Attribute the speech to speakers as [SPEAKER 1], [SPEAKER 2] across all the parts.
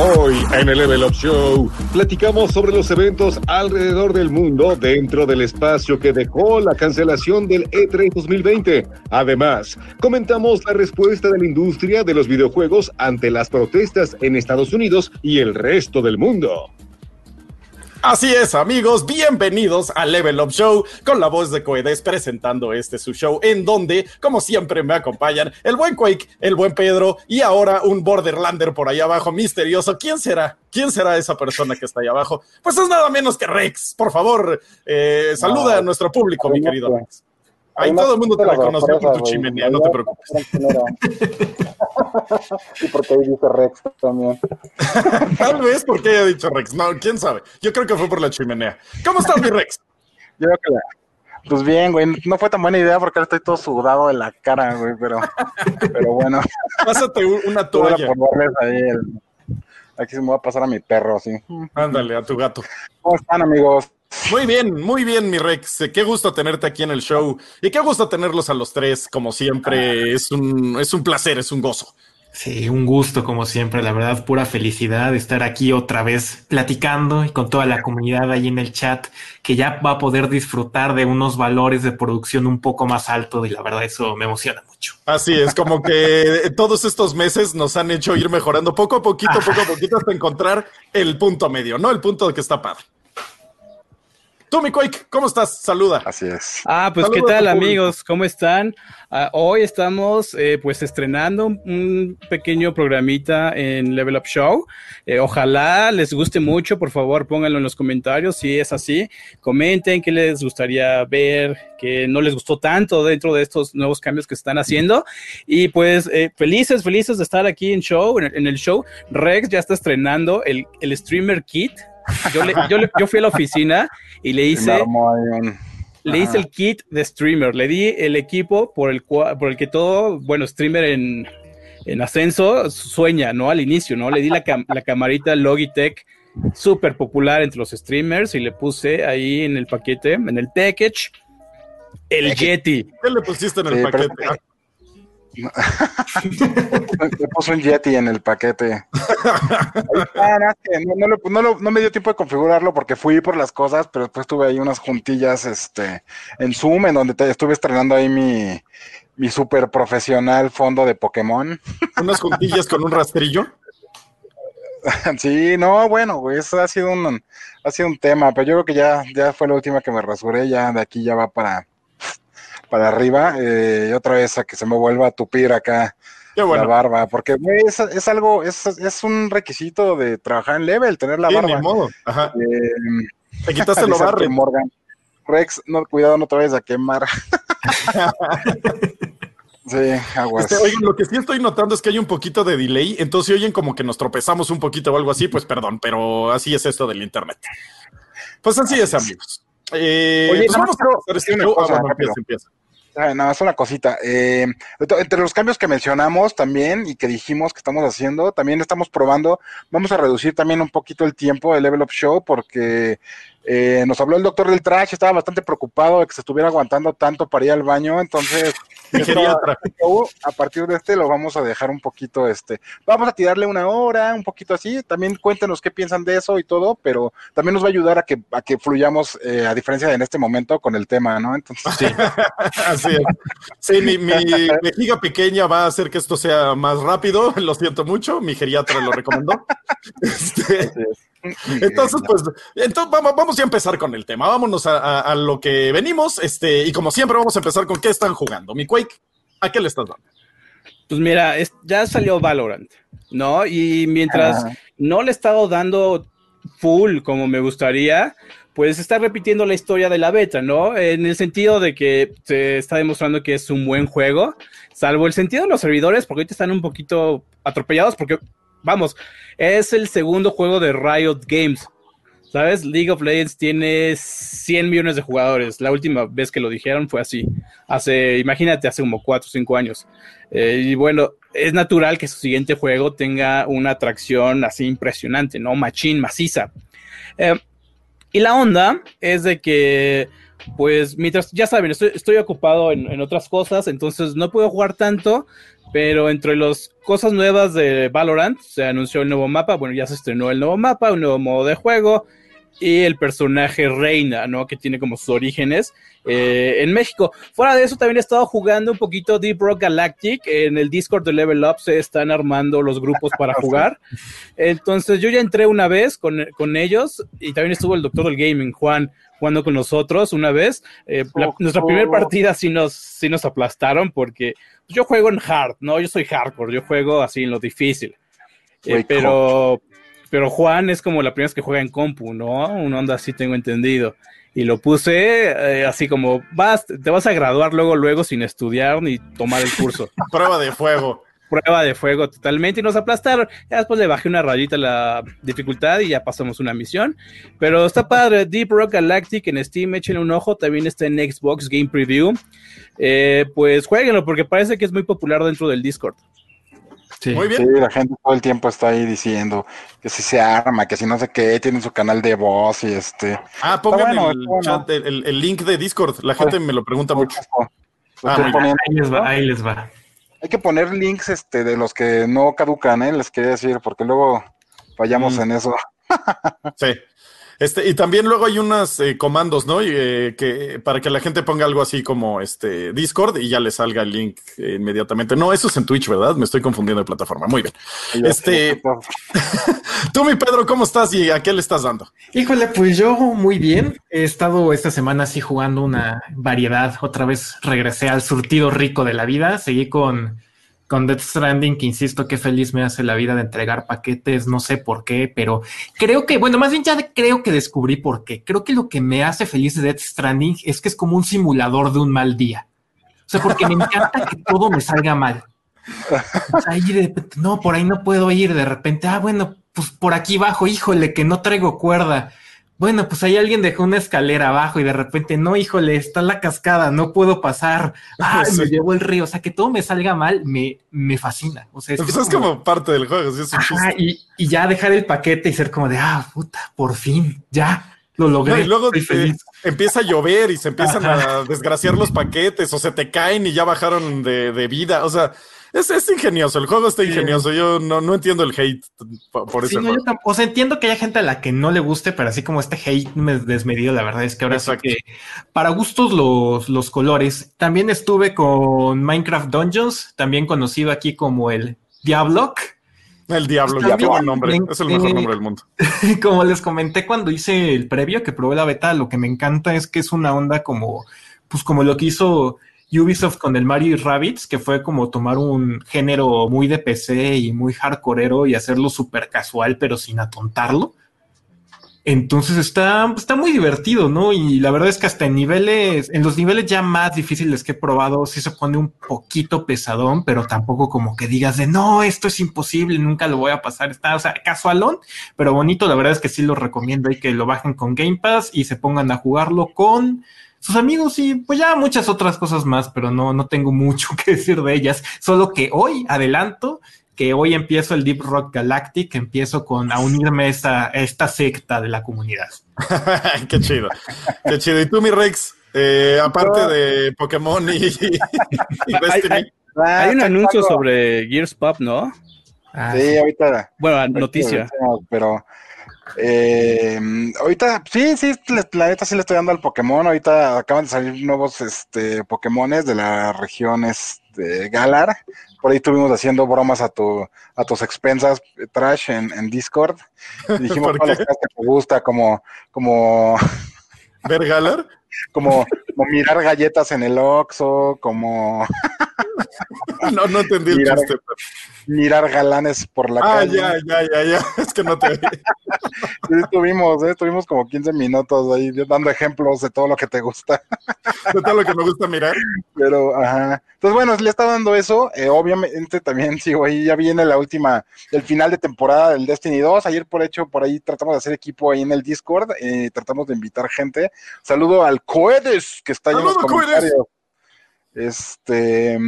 [SPEAKER 1] Hoy en el Level Up Show platicamos sobre los eventos alrededor del mundo dentro del espacio que dejó la cancelación del E3 2020. Además, comentamos la respuesta de la industria de los videojuegos ante las protestas en Estados Unidos y el resto del mundo.
[SPEAKER 2] Así es, amigos, bienvenidos a Level Up Show con la voz de Coedes presentando este su show en donde, como siempre, me acompañan el buen Quake, el buen Pedro y ahora un Borderlander por ahí abajo misterioso. ¿Quién será? ¿Quién será esa persona que está ahí abajo? Pues es nada menos que Rex. Por favor, eh, saluda a nuestro público, mi querido Rex. Ahí todo el mundo te reconoció por tu chimenea, no te preocupes.
[SPEAKER 3] y porque ahí dice Rex también.
[SPEAKER 2] Tal vez porque haya dicho Rex. No, quién sabe. Yo creo que fue por la chimenea. ¿Cómo estás, mi Rex?
[SPEAKER 3] Yo creo que Pues bien, güey, no fue tan buena idea porque ahora estoy todo sudado de la cara, güey, pero, pero bueno.
[SPEAKER 2] Pásate una toalla.
[SPEAKER 3] Aquí se me va a pasar a mi perro, sí.
[SPEAKER 2] Ándale, a tu gato.
[SPEAKER 3] ¿Cómo están, amigos?
[SPEAKER 2] Muy bien, muy bien, mi Rex. Qué gusto tenerte aquí en el show y qué gusto tenerlos a los tres, como siempre. Es un, es un placer, es un gozo.
[SPEAKER 4] Sí, un gusto como siempre, la verdad, pura felicidad de estar aquí otra vez platicando y con toda la comunidad ahí en el chat que ya va a poder disfrutar de unos valores de producción un poco más altos y la verdad eso me emociona mucho.
[SPEAKER 2] Así es, como que todos estos meses nos han hecho ir mejorando poco a poquito, poco a poquito hasta encontrar el punto medio, ¿no? El punto que está padre. Tú, mi Quake, ¿cómo estás? Saluda.
[SPEAKER 3] Así es.
[SPEAKER 5] Ah, pues qué tal amigos, ¿cómo están? Ah, hoy estamos eh, pues estrenando un pequeño programita en Level Up Show. Eh, ojalá les guste mucho, por favor pónganlo en los comentarios si es así. Comenten qué les gustaría ver, qué no les gustó tanto dentro de estos nuevos cambios que están haciendo. Y pues eh, felices, felices de estar aquí en show, en el, show. Rex ya está estrenando el, el Streamer Kit yo, yo, fui a la oficina y le hice, le hice el kit de streamer, le di el equipo por el, por el que todo, bueno, streamer en, en ascenso sueña, ¿no? Al inicio, ¿no? Le di la, la camarita Logitech súper popular entre los streamers y le puse ahí en el paquete, en el package, el Yeti.
[SPEAKER 2] ¿Qué le pusiste en el paquete?
[SPEAKER 3] Me puso un Yeti en el paquete. no, me dio tiempo de configurarlo porque fui por las cosas, pero después tuve ahí unas juntillas este, en Zoom en donde estuve estrenando ahí mi, mi super profesional fondo de Pokémon.
[SPEAKER 2] ¿Unas juntillas con un rastrillo?
[SPEAKER 3] Sí, no, bueno, güey, eso ha sido un, ha sido un tema, pero yo creo que ya, ya fue la última que me rasuré, ya de aquí ya va para, para arriba eh, y otra vez a que se me vuelva a tupir acá la barba, porque es, es, algo, es, es, un requisito de trabajar en level, tener la barba.
[SPEAKER 2] modo. Ajá. Eh, Te quitaste lo barrio.
[SPEAKER 3] Morgan. Rex, no, cuidado, no te vayas a quemar. sí, aguas.
[SPEAKER 2] Este, oigan, lo que sí estoy notando es que hay un poquito de delay, entonces oyen como que nos tropezamos un poquito o algo así, pues perdón, pero así es esto del internet. Pues así es, amigos.
[SPEAKER 3] Eh, Oye, pues a hacer una cosa, empieza, empieza. Nada más una cosita. Eh, entre los cambios que mencionamos también y que dijimos que estamos haciendo, también estamos probando, vamos a reducir también un poquito el tiempo del Level Up Show porque eh, nos habló el doctor del trash, estaba bastante preocupado de que se estuviera aguantando tanto para ir al baño, entonces a partir de este lo vamos a dejar un poquito, este, vamos a tirarle una hora, un poquito así, también cuéntenos qué piensan de eso y todo, pero también nos va a ayudar a que, a que fluyamos, eh, a diferencia de en este momento, con el tema, ¿no? Entonces,
[SPEAKER 2] sí. así es. Sí, mi, mi vejiga pequeña va a hacer que esto sea más rápido, lo siento mucho, mi geriatra lo recomendó. Este, entonces, pues, entonces vamos, vamos a empezar con el tema. Vámonos a, lo que venimos. Este, y como siempre, vamos a empezar con qué están jugando. Mi Quake, ¿a qué le estás dando?
[SPEAKER 5] Pues mira, ya salió Valorant, ¿no? Y mientras no le he estado dando full como me gustaría, pues está repitiendo la historia de la beta, ¿no? En el sentido de que se está demostrando que es un buen juego, salvo el sentido de los servidores, porque ahorita están un poquito atropellados, porque vamos, es el segundo juego de Riot Games. ¿Sabes? League of Legends tiene 100 millones de jugadores. La última vez que lo dijeron fue así. Hace, imagínate, hace como 4 o 5 años. Eh, y bueno, es natural que su siguiente juego tenga una atracción así impresionante, ¿no? Machín, maciza. Eh, y la onda es de que pues mientras, ya saben, estoy, ocupado en, otras cosas, entonces no puedo jugar tanto, pero entre las cosas nuevas de Valorant se anunció el nuevo mapa, bueno, ya se estrenó el nuevo mapa, un nuevo modo de juego y el personaje Reina, ¿no? Que tiene como sus orígenes eh, en México. Fuera de eso, también he estado jugando un poquito Deep Rock Galactic. En el Discord de Level Up se están armando los grupos para jugar. Entonces yo ya entré una vez con, con ellos y también estuvo el doctor del gaming, Juan jugando con nosotros una vez. Eh, nuestra primera partida sí nos, sí nos aplastaron porque yo juego en hard, ¿no? Yo soy hardcore, yo juego así en lo difícil. Eh, pero, pero Juan es como la primera vez que juega en compu, ¿no? Un onda así tengo entendido. Y lo puse eh, así como, vas, te vas a graduar luego, luego sin estudiar ni tomar el curso.
[SPEAKER 2] Prueba de fuego
[SPEAKER 5] prueba de fuego totalmente y nos aplastaron. Ya después le bajé una rayita la dificultad y ya pasamos una misión. Pero está padre, Deep Rock Galactic en Steam, échenle un ojo, también está en Xbox Game Preview. Eh, pues jueguenlo porque parece que es muy popular dentro del Discord.
[SPEAKER 3] Sí. Muy bien. Sí, la gente todo el tiempo está ahí diciendo que si se arma, que si no sé qué, tienen su canal de voz y este.
[SPEAKER 2] Ah, pongan el, chat, el, link de Discord, la gente me lo pregunta mucho.
[SPEAKER 4] Ah, ahí les va, ahí les va.
[SPEAKER 3] Hay que poner links este, de los que no caducan, ¿eh? les quería decir, porque luego fallamos mm. en eso.
[SPEAKER 2] sí. Este, y también luego hay unos eh, comandos, ¿no? Eh, que para que la gente ponga algo así como este Discord y ya le salga el link inmediatamente. No, eso es en Twitch, ¿verdad? Me estoy confundiendo de plataforma. Muy bien. Este, tú, mi Pedro, ¿cómo estás y a qué le estás dando?
[SPEAKER 4] Híjole, pues yo muy bien. He estado esta semana así jugando una variedad. Otra vez regresé al surtido rico de la vida. Seguí con con Death Stranding, que insisto que feliz me hace la vida de entregar paquetes, no sé por qué, pero creo que, bueno, más bien ya creo que descubrí por qué. Creo que lo que me hace feliz de Death Stranding es que es como un simulador de un mal día. O sea, porque me encanta que todo me salga mal. O sea, de, no, por ahí no puedo ir, de repente, ah, bueno, pues por aquí bajo, híjole, que no traigo cuerda bueno, pues ahí alguien dejó una escalera abajo y de repente, no, híjole, está la cascada, no puedo pasar, ah, me llevó el río, o sea, que todo me salga mal, me, me fascina. O sea,
[SPEAKER 2] es, pues como, parte del juego,
[SPEAKER 4] es y, y, ya dejar el paquete y ser como de, ah, puta, por fin, ya. Lo logré.
[SPEAKER 2] y luego empieza a llover y se empiezan a desgraciar los paquetes o se te caen y ya bajaron de, de vida. O sea, es, es, ingenioso, el juego está ingenioso. Yo no, no entiendo el hate por, eso.
[SPEAKER 4] o sea, entiendo que haya gente a la que no le guste, pero así como este hate desmedido, la verdad es que ahora sí que para gustos los, los colores. También estuve con Minecraft Dungeons, también conocido aquí como el Diablock.
[SPEAKER 2] El Diablo, ya buen nombre, es el mejor nombre del mundo.
[SPEAKER 4] Como les comenté cuando hice el previo que probé la beta, lo que me encanta es que es una onda como, pues como lo que hizo Ubisoft con el Mario y Rabbids, que fue como tomar un género muy de PC y muy hardcoreero y hacerlo súper casual, pero sin atontarlo. Entonces está, está muy divertido, ¿no? Y la verdad es que hasta en niveles, en los niveles ya más difíciles que he probado, sí se pone un poquito pesadón, pero tampoco como que digas de no, esto es imposible, nunca lo voy a pasar. Está, o sea, casualón, pero bonito. La verdad es que sí lo recomiendo y que lo bajen con Game Pass y se pongan a jugarlo con sus amigos y pues ya muchas otras cosas más, pero no, no tengo mucho que decir de ellas. Solo que hoy adelanto que hoy empiezo el Deep Rock Galactic, empiezo con a unirme a esta, esta secta de la comunidad.
[SPEAKER 2] qué chido, qué chido. ¿Y tú, mi Rex? Eh, aparte de Pokémon y,
[SPEAKER 5] Destiny. Hay, un anuncio sobre Gears Pop, ¿no?
[SPEAKER 3] Ah, sí, ahorita.
[SPEAKER 5] Bueno, noticia.
[SPEAKER 3] Pero eh, ahorita, sí, sí, la neta sí le estoy dando al Pokémon. Ahorita acaban de salir nuevos este, Pokémones de las regiones de Galar. Por ahí estuvimos haciendo bromas a tu, a tus expensas, Trash, en, en Discord. dijimos todas las cosas que te gusta, como, como.
[SPEAKER 2] ¿Ver Galar?
[SPEAKER 3] como, como mirar galletas en el Oxxo, como
[SPEAKER 2] no, no entendí el chiste.
[SPEAKER 3] Mirar galanes por la
[SPEAKER 2] ah, calle. Ah, ya, ya, ya, ya. Es que no te vi.
[SPEAKER 3] sí, estuvimos, ¿eh? estuvimos como 15 minutos ahí dando ejemplos de todo lo que te gusta.
[SPEAKER 2] de todo lo que me gusta mirar.
[SPEAKER 3] Pero, ajá. Entonces, bueno, le está dando eso. Eh, obviamente también sigo ahí, ya viene la última, el final de temporada del Destiny 2. Ayer, por hecho, por ahí tratamos de hacer equipo ahí en el Discord. Eh, tratamos de invitar gente. Saludo al Coedes, que está ahí en los comentarios. Este,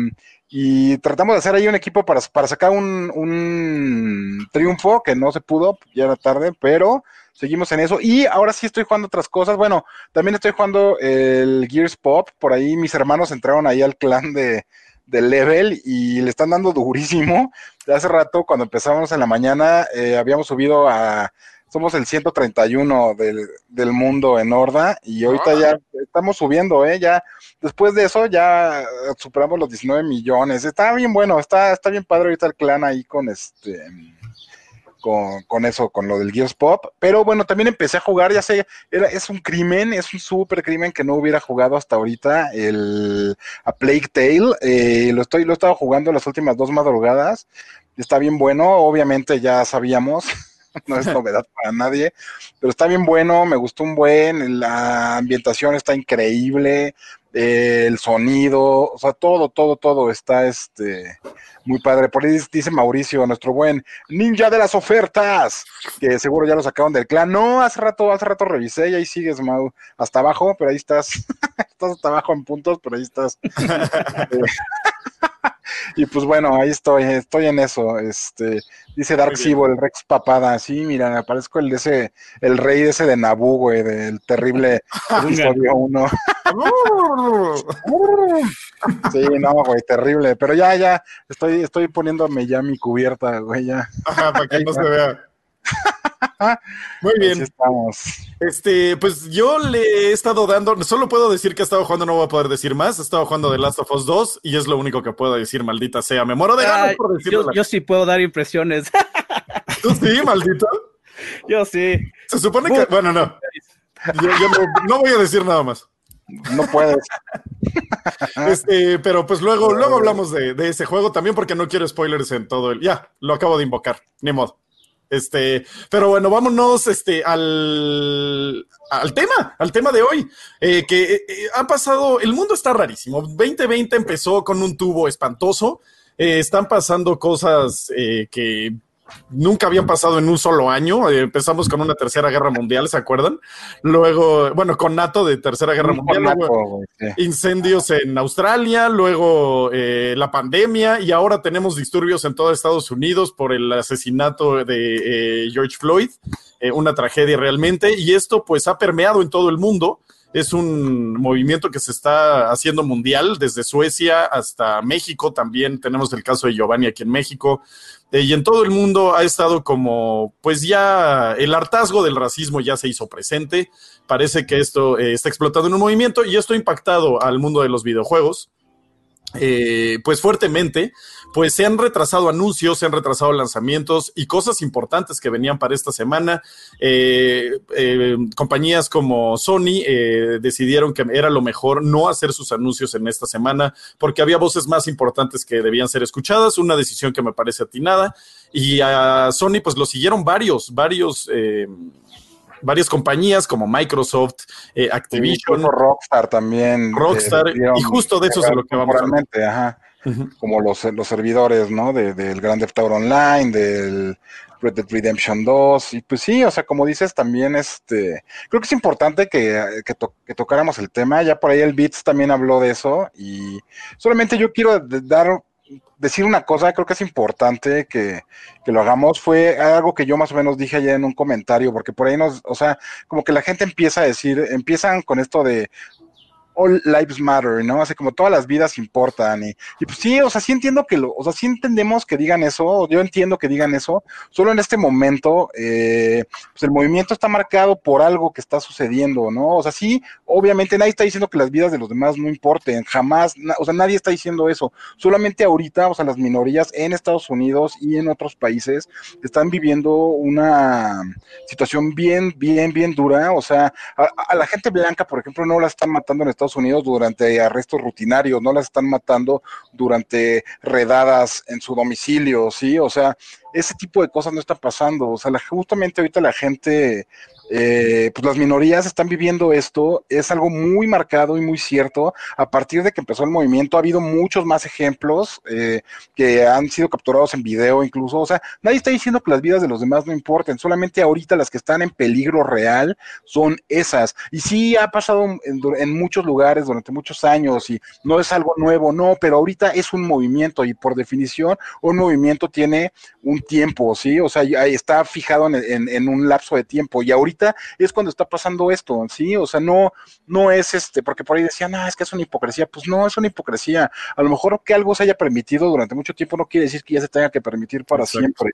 [SPEAKER 3] y tratamos de hacer ahí un equipo para, para sacar un, un triunfo que no se pudo, ya era tarde, pero seguimos en eso. Y ahora sí estoy jugando otras cosas. Bueno, también estoy jugando el Gears Pop. Por ahí mis hermanos entraron ahí al clan de, de Level y le están dando durísimo. Hace rato, cuando empezamos en la mañana, eh, habíamos subido a. Somos el 131 del, del mundo en Horda y ahorita ya estamos subiendo, ¿eh? Ya después de eso ya superamos los 19 millones. Está bien bueno, está, está bien padre ahorita el clan ahí con este con, con, eso, con lo del Gears Pop. Pero bueno, también empecé a jugar, ya sé, era, es un crimen, es un súper crimen que no hubiera jugado hasta ahorita, el a Plague Tale. Eh, lo estoy, lo he estado jugando las últimas dos madrugadas. Está bien bueno, obviamente ya sabíamos. no es novedad para nadie, pero está bien bueno, me gustó un buen, la ambientación está increíble, el sonido, o sea, todo, todo, todo está este muy padre. Por ahí dice Mauricio, nuestro buen ninja de las ofertas, que seguro ya lo sacaron del clan. No, hace rato, hace rato revisé y ahí sigues, Mau, hasta abajo, pero ahí estás, estás hasta abajo en puntos, pero ahí estás. y pues bueno, ahí estoy, estoy en eso. Este, dice Dark Sibo, el Rex Papada. Sí, mira, me parezco el de ese, el rey de ese de Naboo, güey, del terrible episodio 1. sí, no, güey, terrible. Pero ya, ya, estoy, estoy poniéndome ya mi cubierta, güey, ya.
[SPEAKER 2] Ajá, para que no se vea. Muy bien.
[SPEAKER 3] estamos.
[SPEAKER 2] Este, pues yo le he estado dando, solo puedo decir que he estado jugando, no voy a poder decir más. He estado jugando The Last of Us 2 y es lo único que puedo decir, maldita sea. Me muero de ganas por
[SPEAKER 5] decirlo. Yo, sí puedo dar impresiones.
[SPEAKER 2] ¿Tú sí, maldito?
[SPEAKER 5] Yo sí.
[SPEAKER 2] Se supone que, bueno, no. Yo, no, voy a decir nada más.
[SPEAKER 3] No puedes.
[SPEAKER 2] Este, pero pues luego, luego hablamos de, de ese juego también porque no quiero spoilers en todo el. Ya, lo acabo de invocar, ni modo. Este, pero bueno, vámonos este, al, al tema, al tema de hoy, eh, que eh, ha pasado, el mundo está rarísimo. 2020 empezó con un tubo espantoso, eh, están pasando cosas que nunca habían pasado en un solo año. Eh, empezamos con una tercera guerra mundial, ¿se acuerdan? Luego, bueno, con NATO de tercera guerra mundial, luego incendios en Australia, luego eh, la pandemia y ahora tenemos disturbios en todo Estados Unidos por el asesinato de eh, George Floyd, una tragedia realmente, y esto pues ha permeado en todo el mundo es un movimiento que se está haciendo mundial, desde Suecia hasta México. También tenemos el caso de Giovanni aquí en México. Eh, y en todo el mundo ha estado como, pues ya el hartazgo del racismo ya se hizo presente. Parece que esto eh, está explotando en un movimiento y esto ha impactado al mundo de los videojuegos. Eh, pues fuertemente, pues se han retrasado anuncios, se han retrasado lanzamientos y cosas importantes que venían para esta semana. Eh, eh, compañías como Sony decidieron que era lo mejor no hacer sus anuncios en esta semana porque había voces más importantes que debían ser escuchadas, una decisión que me parece atinada. Y a Sony pues lo siguieron varios, varios varias compañías como Microsoft, eh, Activision.
[SPEAKER 3] Rockstar también.
[SPEAKER 2] Rockstar, y justo de eso es lo que vamos a hablar.
[SPEAKER 3] Ajá. Como los, los servidores, ¿no? De, del Grand Theft Auto Online, del Red Dead Redemption 2. Y pues sí, o sea, como dices, también este. Creo que es importante que, que tocáramos el tema. Ya por ahí el Beats también habló de eso. Y solamente yo quiero dar decir una cosa, creo que es importante que, que, lo hagamos, fue algo que yo más o menos dije ayer en un comentario, porque por ahí nos, o sea, como que la gente empieza a decir, empiezan con esto de, all lives matter, ¿no? Así como todas las vidas importan. Y, y, pues sí, o sea, sí entiendo que lo, o sea, sí entendemos que digan eso, yo entiendo que digan eso, solo en este momento, eh, pues el movimiento está marcado por algo que está sucediendo, ¿no? O sea, sí, obviamente nadie está diciendo que las vidas de los demás no importen, jamás, o sea, nadie está diciendo eso, solamente ahorita, o sea, las minorías en Estados Unidos y en otros países están viviendo una situación bien, bien, bien dura, o sea, a, a la gente blanca, por ejemplo, no la están matando en Estados Unidos durante arrestos rutinarios, no las están matando durante redadas en su domicilio, ¿sí? O sea, ese tipo de cosas no está pasando. O sea, justamente ahorita la gente eh, pues las minorías están viviendo esto, es algo muy marcado y muy cierto. A partir de que empezó el movimiento ha habido muchos más ejemplos eh, que han sido capturados en video incluso. O sea, nadie está diciendo que las vidas de los demás no importen, solamente ahorita las que están en peligro real son esas. Y sí ha pasado en, muchos lugares durante muchos años y no es algo nuevo, no, pero ahorita es un movimiento y por definición un movimiento tiene un tiempo, ¿sí? O sea, está fijado en un lapso de tiempo y ahorita es cuando está pasando esto, ¿sí? O sea, no, no es este, porque por ahí decían, ah, es que es una hipocresía. Pues no, es una hipocresía. A lo mejor que algo se haya permitido durante mucho tiempo no quiere decir que ya se tenga que permitir para siempre.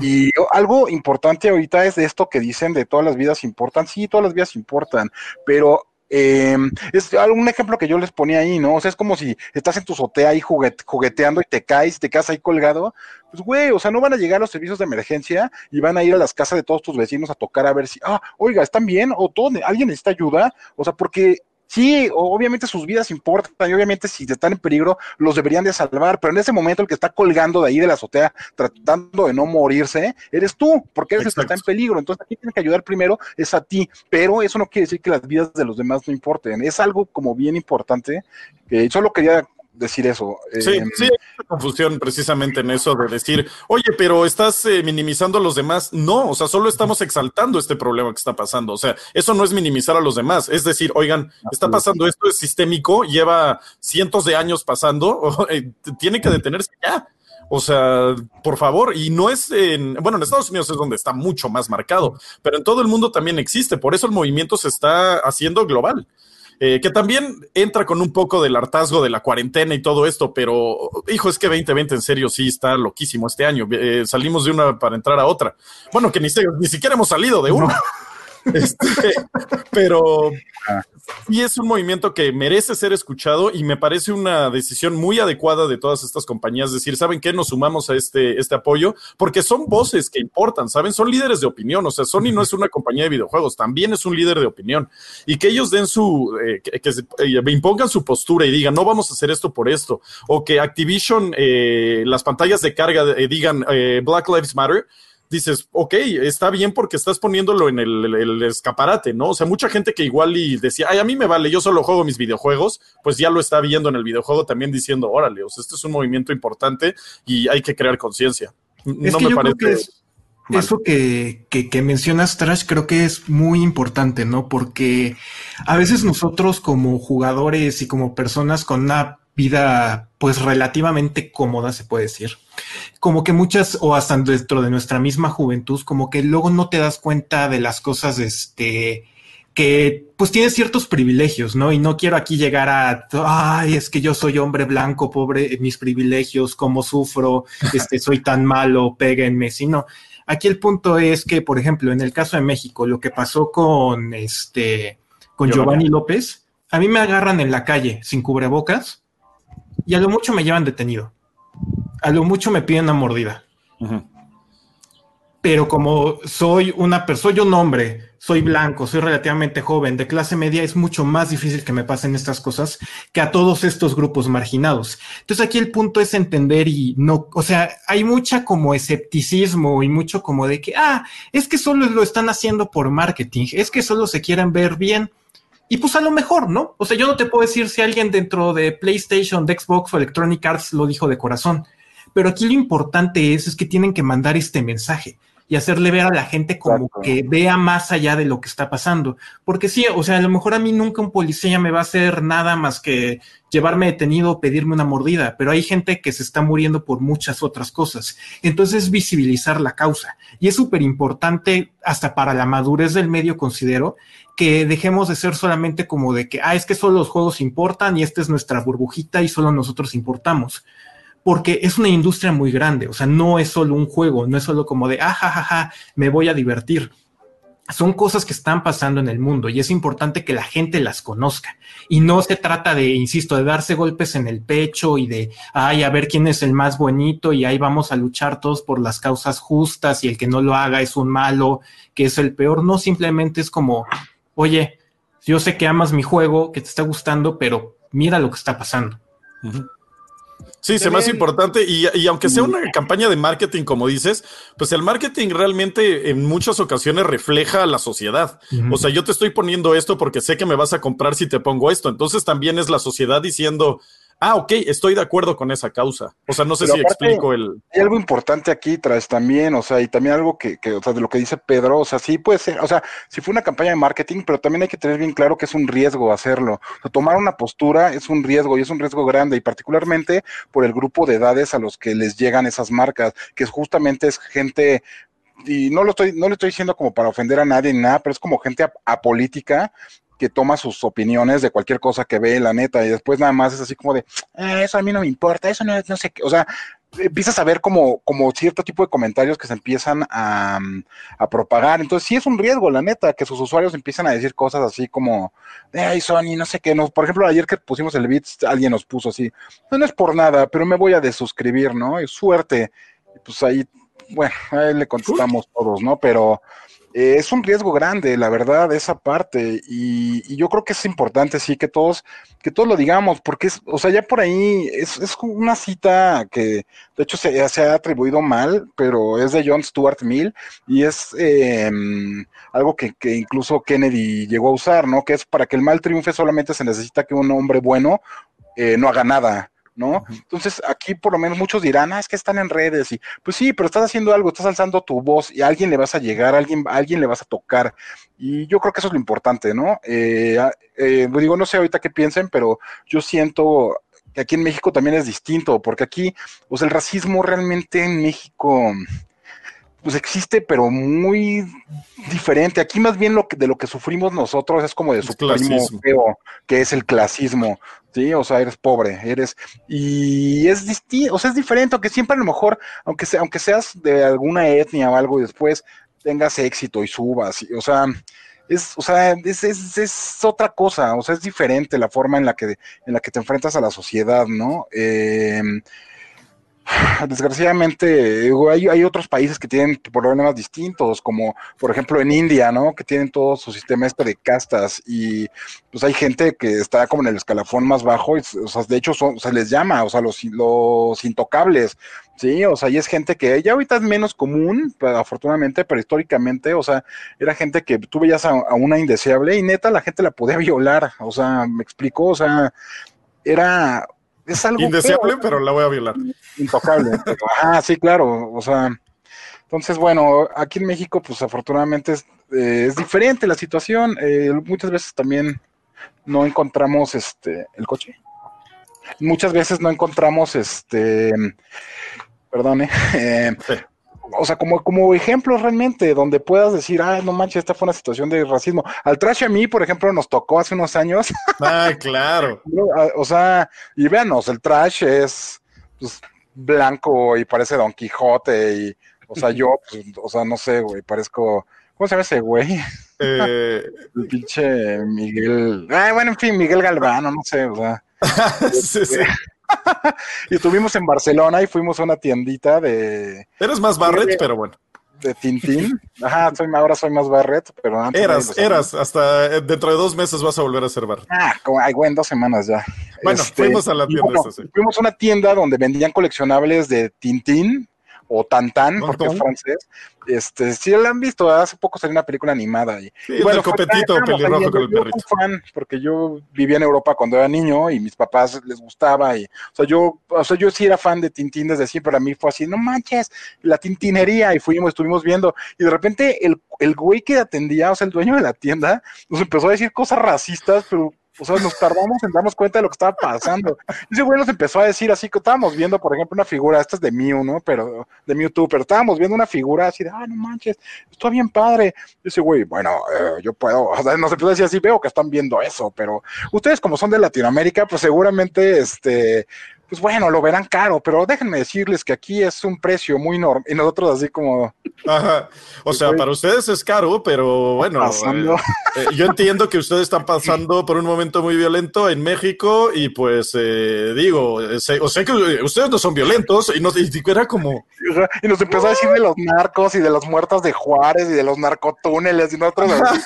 [SPEAKER 3] Y algo importante ahorita es de esto que dicen de todas las vidas importan. Sí, todas las vidas importan, pero eh, es un ejemplo que yo les ponía ahí, ¿no? O sea, es como si estás en tu azotea ahí jugueteando y te caes, te quedas ahí colgado. Pues, güey, o sea, no van a llegar los servicios de emergencia y van a ir a las casas de todos tus vecinos a tocar a ver si, ah, oiga, ¿están bien? ¿O todo, alguien necesita ayuda? O sea, porque Sí, obviamente sus vidas importan y obviamente si están en peligro los deberían de salvar, pero en ese momento el que está colgando de ahí de la azotea tratando de no morirse, eres tú, porque eres el que está en peligro. Entonces aquí tiene que ayudar primero es a ti, pero eso no quiere decir que las vidas de los demás no importen. Es algo como bien importante que solo quería decir eso.
[SPEAKER 2] Sí, eh, sí, hay confusión precisamente en eso de decir, oye, pero estás eh, minimizando a los demás. No, o sea, solo estamos exaltando este problema que está pasando. O sea, eso no es minimizar a los demás. Es decir, oigan, está pasando esto, es sistémico, lleva cientos de años pasando, eh, tiene que detenerse ya. O sea, por favor, y no es en, bueno, en Estados Unidos es donde está mucho más marcado, pero en todo el mundo también existe, por eso el movimiento se está haciendo global. Eh, que también entra con un poco del hartazgo de la cuarentena y todo esto, pero hijo, es que 2020 en serio sí está loquísimo este año. Eh, salimos de una para entrar a otra. Bueno, que ni, ni siquiera hemos salido de una. Este, pero sí es un movimiento que merece ser escuchado y me parece una decisión muy adecuada de todas estas compañías decir, ¿saben qué? Nos sumamos a este, este apoyo porque son voces que importan, ¿saben? Son líderes de opinión, o sea, Sony no es una compañía de videojuegos, también es un líder de opinión y que ellos den su, eh, que, eh, impongan su postura y digan, no vamos a hacer esto por esto, o que Activision, eh, las pantallas de carga digan Black Lives Matter dices, ok, está bien porque estás poniéndolo en el, escaparate, ¿no? O sea, mucha gente que igual y decía, ay, a mí me vale, yo solo juego mis videojuegos, pues ya lo está viendo en el videojuego también diciendo, órale, o sea, este es un movimiento importante y hay que crear conciencia.
[SPEAKER 4] No me parece. eso que, que, que, mencionas, Trash, creo que es muy importante, ¿no? Porque a veces nosotros como jugadores y como personas con una vida pues relativamente cómoda, se puede decir. Como que muchas, o hasta dentro de nuestra misma juventud, como que luego no te das cuenta de las cosas, este, que pues tienes ciertos privilegios, ¿no? Y no quiero aquí llegar a, ay, es que yo soy hombre blanco, pobre, mis privilegios, cómo sufro, este, soy tan malo, péguenme, sino, aquí el punto es que, por ejemplo, en el caso de México, lo que pasó con, este, con Giovanni López, a mí me agarran en la calle sin cubrebocas y a lo mucho me llevan detenido. A lo mucho me piden una mordida. Pero como soy una persona, soy un hombre, soy blanco, soy relativamente joven, de clase media, es mucho más difícil que me pasen estas cosas que a todos estos grupos marginados. Entonces aquí el punto es entender y no, o sea, hay mucha como escepticismo y mucho como de que, ah, es que solo lo están haciendo por marketing, es que solo se quieren ver bien. Y pues a lo mejor, ¿no? O sea, yo no te puedo decir si alguien dentro de PlayStation, de Xbox o Electronic Arts lo dijo de corazón. Pero aquí lo importante es, es que tienen que mandar este mensaje y hacerle ver a la gente como que vea más allá de lo que está pasando. Porque sí, o sea, a lo mejor a mí nunca un policía me va a hacer nada más que llevarme detenido o pedirme una mordida, pero hay gente que se está muriendo por muchas otras cosas. Entonces, visibilizar la causa. Y es súper importante, hasta para la madurez del medio, considero, que dejemos de ser solamente como de que, ah, es que solo los juegos importan y esta es nuestra burbujita y solo nosotros importamos. Porque es una industria muy grande, o sea, no es solo un juego, no es solo como de, ah, ja, ja, ja, me voy a divertir son cosas que están pasando en el mundo y es importante que la gente las conozca. Y no se trata de, insisto, de darse golpes en el pecho y de, ay, a ver quién es el más bonito y ahí vamos a luchar todos por las causas justas y el que no lo haga es un malo, que es el peor. No, simplemente es como, oye, yo sé que amas mi juego, que te está gustando, pero mira lo que está pasando.
[SPEAKER 2] Sí, se me hace importante y, y, aunque sea una campaña de marketing, como dices, pues el marketing realmente en muchas ocasiones refleja a la sociedad. O sea, yo te estoy poniendo esto porque sé que me vas a comprar si te pongo esto. Entonces también es la sociedad diciendo, Ah, ok, estoy de acuerdo con esa causa. O sea, no sé si explico el.
[SPEAKER 3] Hay algo importante aquí tras también, o sea, y también algo que, que, o sea, de lo que dice Pedro, o sea, sí puede ser, o sea, si fue una campaña de marketing, pero también hay que tener bien claro que es un riesgo hacerlo. O sea, tomar una postura es un riesgo y es un riesgo grande, y particularmente por el grupo de edades a los que les llegan esas marcas, que justamente es gente y no lo estoy, no le estoy diciendo como para ofender a nadie ni nada, pero es como gente apolítica que toma sus opiniones de cualquier cosa que ve, la neta, y después nada más es así como de, eh, eso a mí no me importa, eso no, no sé qué, o sea, empiezas a ver como, como cierto tipo de comentarios que se empiezan a, a, propagar. Entonces sí es un riesgo, la neta, que sus usuarios empiezan a decir cosas así como, ay, Sony, no sé qué. No. Por ejemplo, ayer que pusimos el beat, alguien nos puso así, no, no es por nada, pero me voy a desuscribir, ¿no? Y suerte. pues ahí, bueno, ahí le contestamos todos, ¿no? Pero eh, es un riesgo grande, la verdad, esa parte. Y, yo creo que es importante, sí, que todos, que todos lo digamos, porque es, o sea, ya por ahí es, es una cita que, de hecho, se, se, ha atribuido mal, pero es de John Stuart Mill y es eh, algo que, que, incluso Kennedy llegó a usar, ¿no? Que es para que el mal triunfe solamente se necesita que un hombre bueno eh, no haga nada. ¿No? Entonces, aquí por lo menos muchos dirán, ah, es que están en redes y, pues sí, pero estás haciendo algo, estás alzando tu voz y a alguien le vas a llegar, a alguien, alguien le vas a tocar. Y yo creo que eso es lo importante, ¿no? Eh, eh, digo, no sé ahorita qué piensen, pero yo siento que aquí en México también es distinto, porque aquí, pues el racismo realmente en México pues existe, pero muy diferente. Aquí más bien lo que, de lo que sufrimos nosotros es como de su primo feo, que es el clasismo, ¿sí? O sea, eres pobre, eres... Y es distinto, o sea, es diferente, aunque siempre a lo mejor, aunque, sea, aunque seas de alguna etnia o algo y después tengas éxito y subas, o sea... Es, o sea, es, es, es, otra cosa, o sea, es diferente la forma en la que, en la que te enfrentas a la sociedad, ¿no? Eh, desgraciadamente hay, otros países que tienen problemas distintos, como por ejemplo en India, ¿no? Que tienen todo su sistema este de castas y pues hay gente que está como en el escalafón más bajo, y, o sea, de hecho se les llama, o sea, los, los intocables, ¿sí? O sea, y es gente que ya ahorita es menos común, afortunadamente, pero históricamente, o sea, era gente que tú veías a, a una indeseable y neta la gente la podía violar, o sea, me explicó, o sea, era es algo
[SPEAKER 2] indeseable, pero la voy a violar.
[SPEAKER 3] Intocable. ah, sí, claro. O sea, entonces, bueno, aquí en México, pues afortunadamente es, eh, diferente la situación. Eh, muchas veces también no encontramos este el coche. Muchas veces no encontramos este, perdón, eh, o sea, como, como ejemplos realmente, donde puedas decir, ah, no manches, esta fue una situación de racismo. Al trash a mí, por ejemplo, nos tocó hace unos años.
[SPEAKER 2] Ah, claro.
[SPEAKER 3] o sea, y véanos, el trash es pues, blanco y parece Don Quijote y, o sea, yo, pues, o sea, no sé, güey, parezco, ¿cómo se llama ese güey? Eh... el pinche Miguel, ah, bueno, en fin, Miguel Galvano, no sé, o sea. sí, sí. y estuvimos en Barcelona y fuimos a una tiendita de.
[SPEAKER 2] Eres más Barret, pero bueno.
[SPEAKER 3] De Tintín. Ajá, soy, ahora soy más Barret, pero
[SPEAKER 2] antes. Eras, eras. Hasta eh, dentro de dos meses vas a volver a ser Barret.
[SPEAKER 3] Ah, como, ay, en dos semanas ya.
[SPEAKER 2] Bueno, este, fuimos a la tienda.
[SPEAKER 3] Fuimos a una tienda donde vendían coleccionables de Tintín o Tantan, porque es francés. Este, si la han visto, hace poco salió una película animada. Y,
[SPEAKER 2] sí, bueno, el copetito pelirrojo con el perrito.
[SPEAKER 3] Yo fan porque yo vivía en Europa cuando era niño y mis papás les gustaba y, o sea, yo, o sea, yo sí era fan de Tintín desde siempre, a mí fue así, no manches, la tintinería y fuimos, estuvimos viendo y de repente el, el güey que atendía, o sea, el dueño de la tienda, nos empezó a decir cosas racistas, pero o sea, nos tardamos en darnos cuenta de lo que estaba pasando. Y ese güey nos empezó a decir así que estábamos viendo, por ejemplo, una figura, esta es de Mew, ¿no? Pero, de Mewtwo, pero estábamos viendo una figura así de, ah, no manches, está bien padre. Y ese güey, bueno, eh, yo puedo, o sea, nos empezó a decir así, veo que están viendo eso, pero ustedes como son de Latinoamérica, pues seguramente, este, pues bueno, lo verán caro, pero déjenme decirles que aquí es un precio muy normal y nosotros así como...
[SPEAKER 2] Ajá. O sea, para ustedes es caro, pero bueno, eh, eh, yo entiendo que ustedes están pasando por un momento muy violento en México y pues eh, digo, o sea que ustedes no son violentos y, nos, y era como...
[SPEAKER 3] Y nos empezó a decir de los narcos y de los muertos de Juárez y de los narcotúneles y nosotros...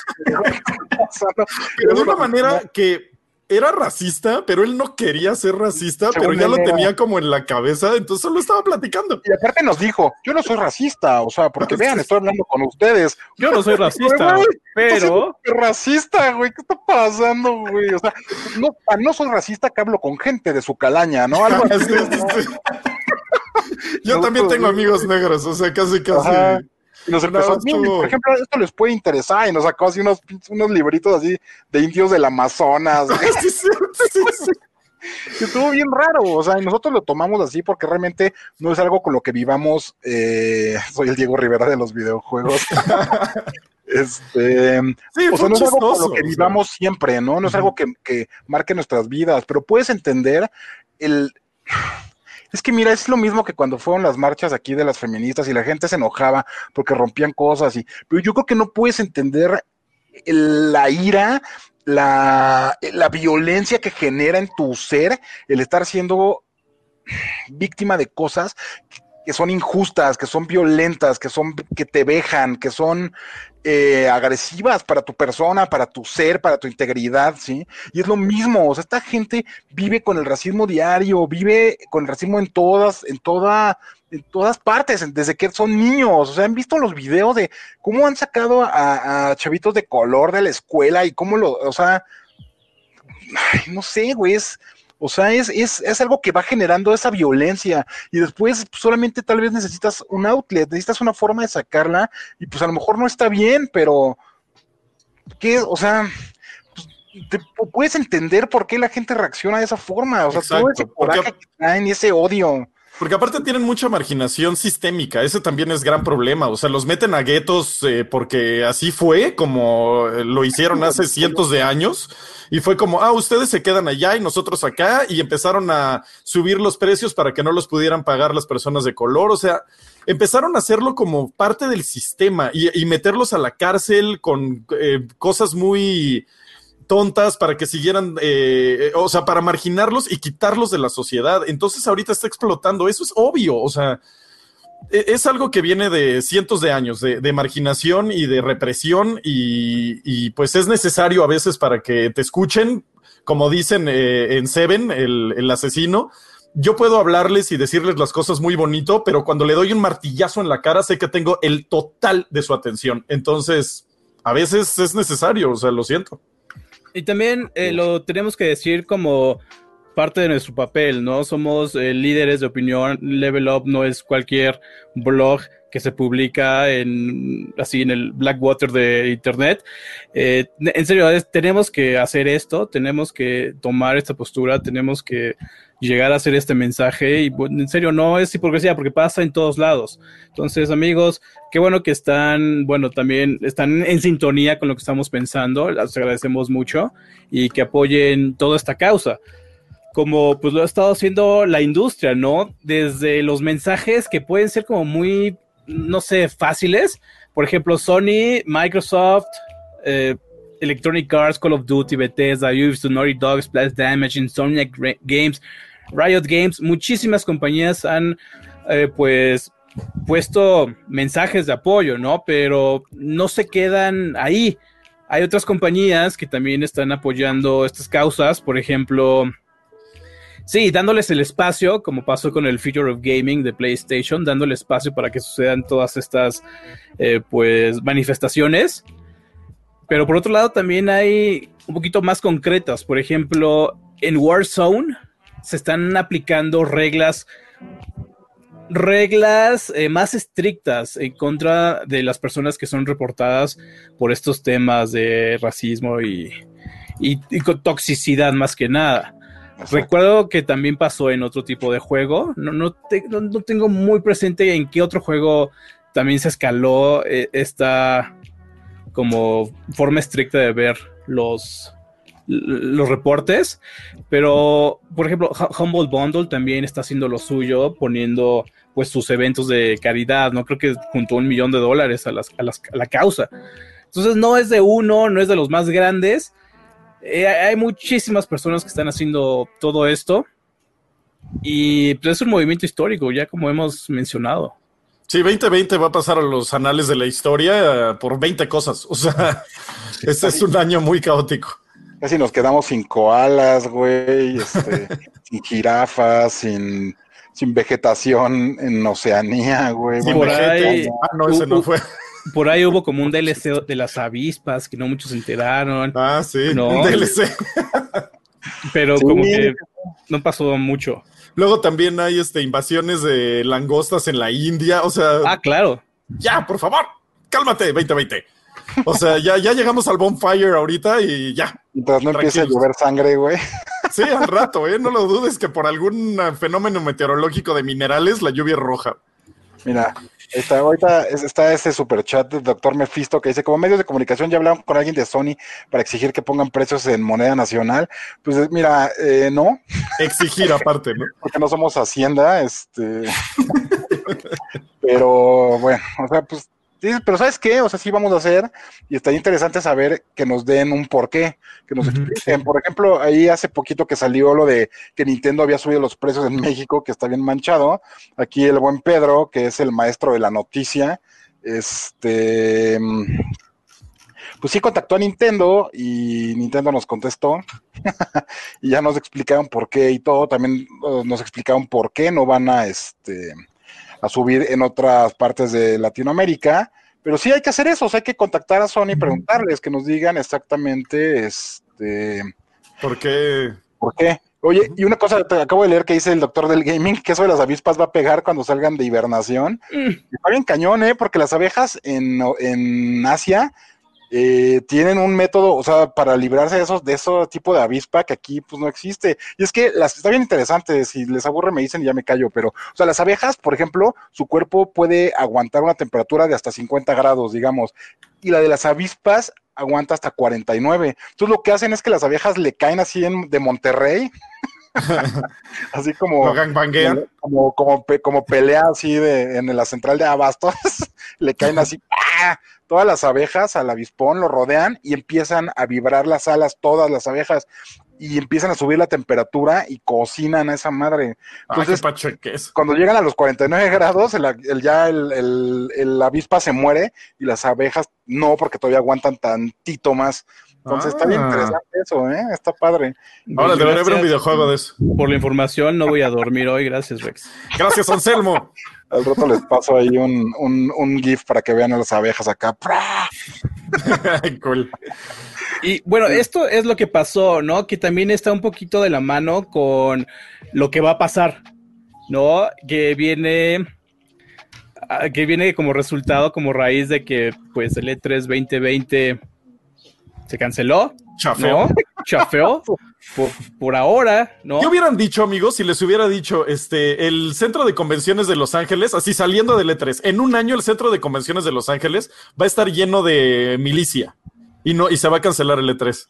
[SPEAKER 2] pero de una manera que era racista, pero él no quería ser racista, pero ya lo tenía como en la cabeza, entonces solo estaba platicando.
[SPEAKER 3] Y aparte nos dijo, yo no soy racista, o sea, porque vean, estoy hablando con ustedes.
[SPEAKER 5] Yo no soy racista, pero...
[SPEAKER 3] Racista, güey, ¿qué está pasando, güey? O sea, no, no soy racista que hablo con gente de su calaña, ¿no? Algo así,
[SPEAKER 2] Yo también tengo amigos negros, o sea, casi, casi...
[SPEAKER 3] nos empezó, por ejemplo, esto les puede interesar, y nos sacó así unos, unos libritos así de indios del Amazonas. sí, sí, sí, estuvo bien raro, o sea, y nosotros lo tomamos así porque realmente no es algo con lo que vivamos. Eh, soy el Diego Rivera de los videojuegos. este, o sea, no es algo con lo que vivamos siempre, ¿no? No es algo que, que marque nuestras vidas, pero puedes entender el es que mira, es lo mismo que cuando fueron las marchas aquí de las feministas y la gente se enojaba porque rompían cosas y, pero yo creo que no puedes entender la ira, la, la violencia que genera en tu ser el estar siendo víctima de cosas que son injustas, que son violentas, que son que te vejan, que son eh, agresivas para tu persona, para tu ser, para tu integridad, ¿sí? Y es lo mismo, o sea, esta gente vive con el racismo diario, vive con el racismo en todas, en toda, en todas partes, desde que son niños, o sea, han visto los videos de cómo han sacado a, chavitos de color de la escuela y cómo lo, o sea, no sé, güey, es, o sea, es, es, es, algo que va generando esa violencia y después solamente tal vez necesitas un outlet, necesitas una forma de sacarla y pues a lo mejor no está bien, pero ¿qué? O sea, pues, te, puedes entender por qué la gente reacciona de esa forma, o sea, todo ese coraje que traen y ese odio.
[SPEAKER 2] Porque aparte tienen mucha marginación sistémica, ese también es gran problema. O sea, los meten a guetos eh, porque así fue, como eh, lo hicieron hace cientos de años. Y fue como, ah, ustedes se quedan allá y nosotros acá. Y empezaron a subir los precios para que no los pudieran pagar las personas de color. O sea, empezaron a hacerlo como parte del sistema y, meterlos a la cárcel con eh, cosas muy tontas para que siguieran, eh, o sea, para marginarlos y quitarlos de la sociedad. Entonces ahorita está explotando, eso es obvio, o sea, e, es algo que viene de cientos de años de, marginación y de represión y, pues es necesario a veces para que te escuchen, como dicen eh, en Seven, el, el asesino. Yo puedo hablarles y decirles las cosas muy bonito, pero cuando le doy un martillazo en la cara sé que tengo el total de su atención. Entonces, a veces es necesario, o sea, lo siento.
[SPEAKER 5] Y también eh, lo tenemos que decir como parte de nuestro papel, ¿no? Somos eh, líderes de opinión. Level Up no es cualquier blog que se publica en así en el Blackwater de internet. Eh, en serio, tenemos que hacer esto, tenemos que tomar esta postura, tenemos que llegar a hacer este mensaje y en serio no es hipocresía porque pasa en todos lados. Entonces, amigos, qué bueno que están, bueno, también están en sintonía con lo que estamos pensando, les agradecemos mucho y que apoyen toda esta causa. Como pues lo ha estado haciendo la industria, ¿no? Desde los mensajes que pueden ser como muy, no sé, fáciles. Por ejemplo, Sony, Microsoft, eh, Electronic Arts, Call of Duty, Bethesda, Ubisoft, Naughty Dog, Splash Damage, Insomniac Games, Riot Games, muchísimas compañías han eh, pues puesto mensajes de apoyo, ¿no? Pero no se quedan ahí. Hay otras compañías que también están apoyando estas causas, por ejemplo, sí, dándoles el espacio, como pasó con el Future of Gaming de PlayStation, dándole espacio para que sucedan todas estas, eh, pues, manifestaciones. Pero por otro lado también hay un poquito más concretas. Por ejemplo, en Warzone se están aplicando reglas reglas eh, más estrictas en contra de las personas que son reportadas por estos temas de racismo y, y, toxicidad más que nada. Recuerdo que también pasó en otro tipo de juego. No, no, no, tengo muy presente en qué otro juego también se escaló eh, esta como forma estricta de ver los, los reportes, pero por ejemplo, Humble Bundle también está haciendo lo suyo, poniendo pues sus eventos de caridad, ¿no? Creo que juntó un millón de dólares a, las, a, la causa. Entonces no es de uno, no es de los más grandes. Eh, hay muchísimas personas que están haciendo todo esto y pues, es un movimiento histórico, ya como hemos mencionado.
[SPEAKER 2] Sí, 2020 va a pasar a los anales de la historia por 20 cosas. O sea, este es un año muy caótico.
[SPEAKER 3] casi nos quedamos sin koalas, güey, este, sin jirafas, sin, sin vegetación en Oceanía, güey.
[SPEAKER 5] por ahí,
[SPEAKER 2] ah, no, ese no fue.
[SPEAKER 5] Por ahí hubo como un DLC de las avispas que no muchos se enteraron.
[SPEAKER 2] Ah, sí, no, un DLC.
[SPEAKER 5] Pero como que no pasó mucho.
[SPEAKER 2] Luego también hay este, invasiones de langostas en la India, o sea...
[SPEAKER 5] Ah, claro.
[SPEAKER 2] Ya, por favor, cálmate, 2020. O sea, ya, ya llegamos al bonfire ahorita y ya.
[SPEAKER 3] Mientras no empiece a llover sangre, güey.
[SPEAKER 2] Sí, al rato, ¿eh? No lo dudes que por algún fenómeno meteorológico de minerales la lluvia es roja.
[SPEAKER 3] Mira, está, ahorita está ese super chat del doctor Mephisto que dice, como medios de comunicación ya hablaron con alguien de Sony para exigir que pongan precios en moneda nacional. Pues mira, eh, no.
[SPEAKER 2] Exigir aparte, ¿no?
[SPEAKER 3] Porque no somos Hacienda, este... Pero bueno, o sea, pues pero ¿sabes qué? O sea, sí vamos a hacer y estaría interesante saber que nos den un porqué, que nos expliquen. Por ejemplo, ahí hace poquito que salió lo de que Nintendo había subido los precios en México, que está bien manchado. Aquí el buen Pedro, que es el maestro de la noticia, este, pues sí contactó a Nintendo y Nintendo nos contestó y ya nos explicaron por qué y todo. También uh, nos explicaron por qué no van a, este, a subir en otras partes de Latinoamérica. Pero sí hay que hacer eso, hay que contactar a Sony y preguntarles que nos digan exactamente este
[SPEAKER 2] ¿Por qué?
[SPEAKER 3] ¿Por qué? Oye, y una cosa, te acabo de leer que dice el doctor del gaming, que eso de las avispas va a pegar cuando salgan de hibernación. Mm. Está bien cañón, ¿eh? Porque las abejas en, en Asia eh, tienen un método, o sea, para librarse de esos, de ese tipo de avispa que aquí pues no existe. Y es que las, está bien interesante, si les aburre me dicen y ya me callo, pero, o sea, las abejas, por ejemplo, su cuerpo puede aguantar una temperatura de hasta 50 grados, digamos, y la de las avispas aguanta hasta 49. Entonces lo que hacen es que las abejas le caen así en, de Monterrey. así como, como, como, como, pelea así de, en la central de abastos, le caen así, ¡ah! todas las abejas al avispón lo rodean y empiezan a vibrar las alas, todas las abejas, y empiezan a subir la temperatura y cocinan a esa madre.
[SPEAKER 2] Entonces,
[SPEAKER 3] cuando llegan a los 49 grados, el, ya el, el, avispa se muere y las abejas no, porque todavía aguantan tantito más. Entonces está bien ah. interesante eso, ¿eh? Está padre.
[SPEAKER 2] Ahora debería haber un videojuego de eso.
[SPEAKER 5] Por la información, no voy a dormir hoy. Gracias, Rex.
[SPEAKER 2] Gracias, Anselmo.
[SPEAKER 3] Al rato les paso ahí un, un, GIF para que vean a las abejas acá.
[SPEAKER 2] cool.
[SPEAKER 5] Y bueno, esto es lo que pasó, ¿no? Que también está un poquito de la mano con lo que va a pasar, ¿no? Que viene ah, que viene como resultado, como raíz de que pues el E3 2020 se canceló.
[SPEAKER 2] Chafeó.
[SPEAKER 5] Chafeó. Por, ahora, ¿no?
[SPEAKER 2] ¿Qué hubieran dicho, amigos, si les hubiera dicho este el centro de convenciones de Los Ángeles, así saliendo del E3, en un año el centro de convenciones de Los Ángeles va a estar lleno de milicia y no, y se va a cancelar el
[SPEAKER 3] E3?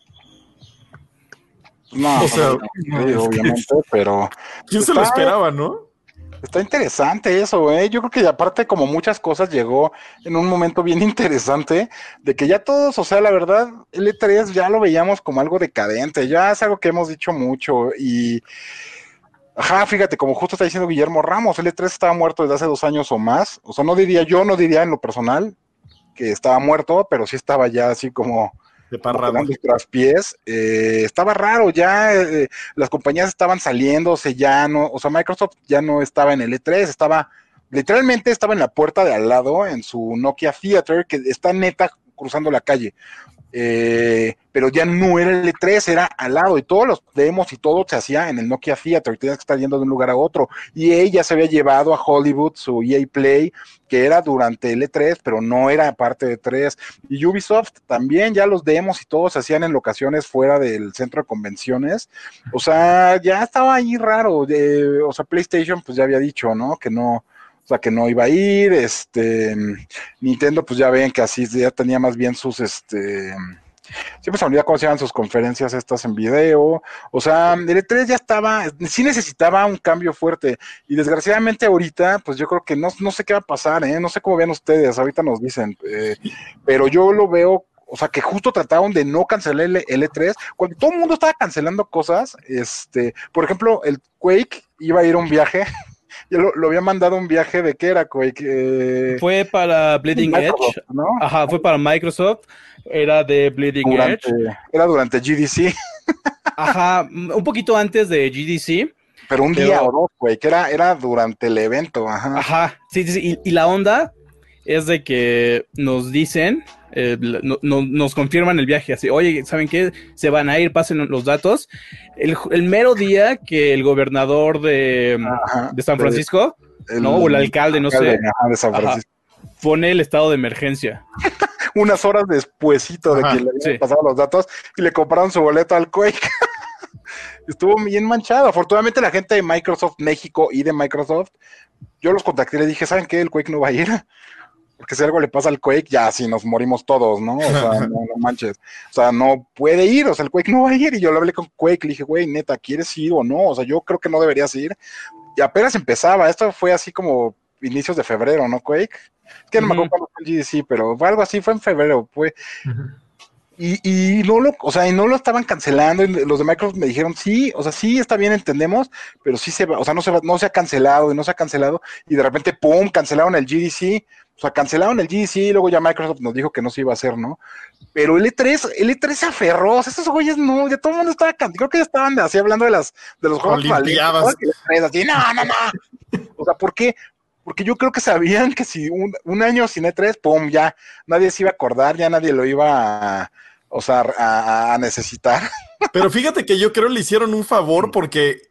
[SPEAKER 3] No, obviamente, pero.
[SPEAKER 2] ¿Quién se lo esperaba, no?
[SPEAKER 3] Está interesante eso, ¿eh? Yo creo que aparte, como muchas cosas, llegó en un momento bien interesante de que ya todos, o sea, la verdad, el E3 ya lo veíamos como algo decadente, ya es algo que hemos dicho mucho y. Ajá, fíjate, como justo está diciendo Guillermo Ramos, el E3 estaba muerto desde hace dos años o más. O sea, no diría, yo no diría en lo personal que estaba muerto, pero sí estaba ya así como
[SPEAKER 2] de parranda.
[SPEAKER 3] pies. Eh, estaba raro, ya eh, las compañías estaban saliéndose, ya no, o sea, Microsoft ya no estaba en el E3, estaba, literalmente estaba en la puerta de al lado, en su Nokia Theater, que está neta cruzando la calle. Eh, pero ya no era el E3, era al lado y todos los demos y todo se hacía en el Nokia Theater, tenías que estar yendo de un lugar a otro. Y ella se había llevado a Hollywood su EA Play, que era durante el E3, pero no era parte de E3. Y Ubisoft también, ya los demos y todo se hacían en locaciones fuera del centro de convenciones. O sea, ya estaba ahí raro. o sea, PlayStation pues ya había dicho, ¿no? Que no, o sea, que no iba a ir, este, Nintendo, pues ya ven que así ya tenía más bien sus, este, siempre se me olvida cómo se llaman sus conferencias estas en video, o sea, el E3 ya estaba, sí necesitaba un cambio fuerte, y desgraciadamente ahorita, pues yo creo que no, no sé qué va a pasar, ¿eh? no sé cómo ven ustedes, ahorita nos dicen, eh, pero yo lo veo o sea, que justo trataron de no cancelar el, el, E3, cuando todo el mundo estaba cancelando cosas, este, por ejemplo, el Quake iba a ir a un viaje yo lo, había mandado un viaje de qué era.
[SPEAKER 5] Fue para Bleeding Edge. ¿no? Ajá, fue para Microsoft. Era de Bleeding Edge.
[SPEAKER 3] Era durante GDC.
[SPEAKER 5] Ajá, un poquito antes de GDC.
[SPEAKER 3] Pero un día o dos, güey, que era, era durante el evento, ajá.
[SPEAKER 5] Ajá, sí, sí, sí. Y, la onda es de que nos dicen, eh, nos confirman el viaje, así, oye, ¿saben qué? Se van a ir, pasen los datos. El, mero día que el gobernador de, San Francisco, ¿no? O el alcalde, no sé. de San Francisco. pone el estado de emergencia.
[SPEAKER 3] Unas horas despuesito de que le habían pasado los datos y le compraron su boleto al Quake. estuvo bien manchado. Afortunadamente la gente de Microsoft México y de Microsoft, yo los contacté y le dije, ¿saben qué? El Quake no va a ir. Porque si algo le pasa al Quake, ya si nos morimos todos, ¿no? O sea, no, manches. O sea, no puede ir, o sea, el Quake no va a ir. Y yo lo hablé con Quake, le dije, güey, neta, ¿quieres ir o no? O sea, yo creo que no deberías ir. Y apenas empezaba, esto fue así como inicios de febrero, ¿no, Quake? Es que no me acuerdo cuándo fue el GDC, pero fue algo así, fue en febrero, fue. Y, y no lo, o sea, y no lo estaban cancelando. Y los de Microsoft me dijeron, sí, o sea, sí está bien, entendemos, pero sí se va, o sea, no se va, no se ha cancelado y no se ha cancelado. Y de repente, pum, cancelaron el GDC. O sea, cancelaron el GDC luego ya Microsoft nos dijo que no se iba a hacer, ¿no? Pero el E3, el E3 se aferró, o sea, esos güeyes no, ya todo el mundo estaba creo que ya estaban así hablando de las, de los juegos
[SPEAKER 2] Olimpiadas.
[SPEAKER 3] Así, no, no, no. O sea, ¿por qué? Porque yo creo que sabían que si un, un año sin E3, pum, ya nadie se iba a acordar, ya nadie lo iba a, o sea, a, necesitar.
[SPEAKER 2] Pero fíjate que yo creo le hicieron un favor porque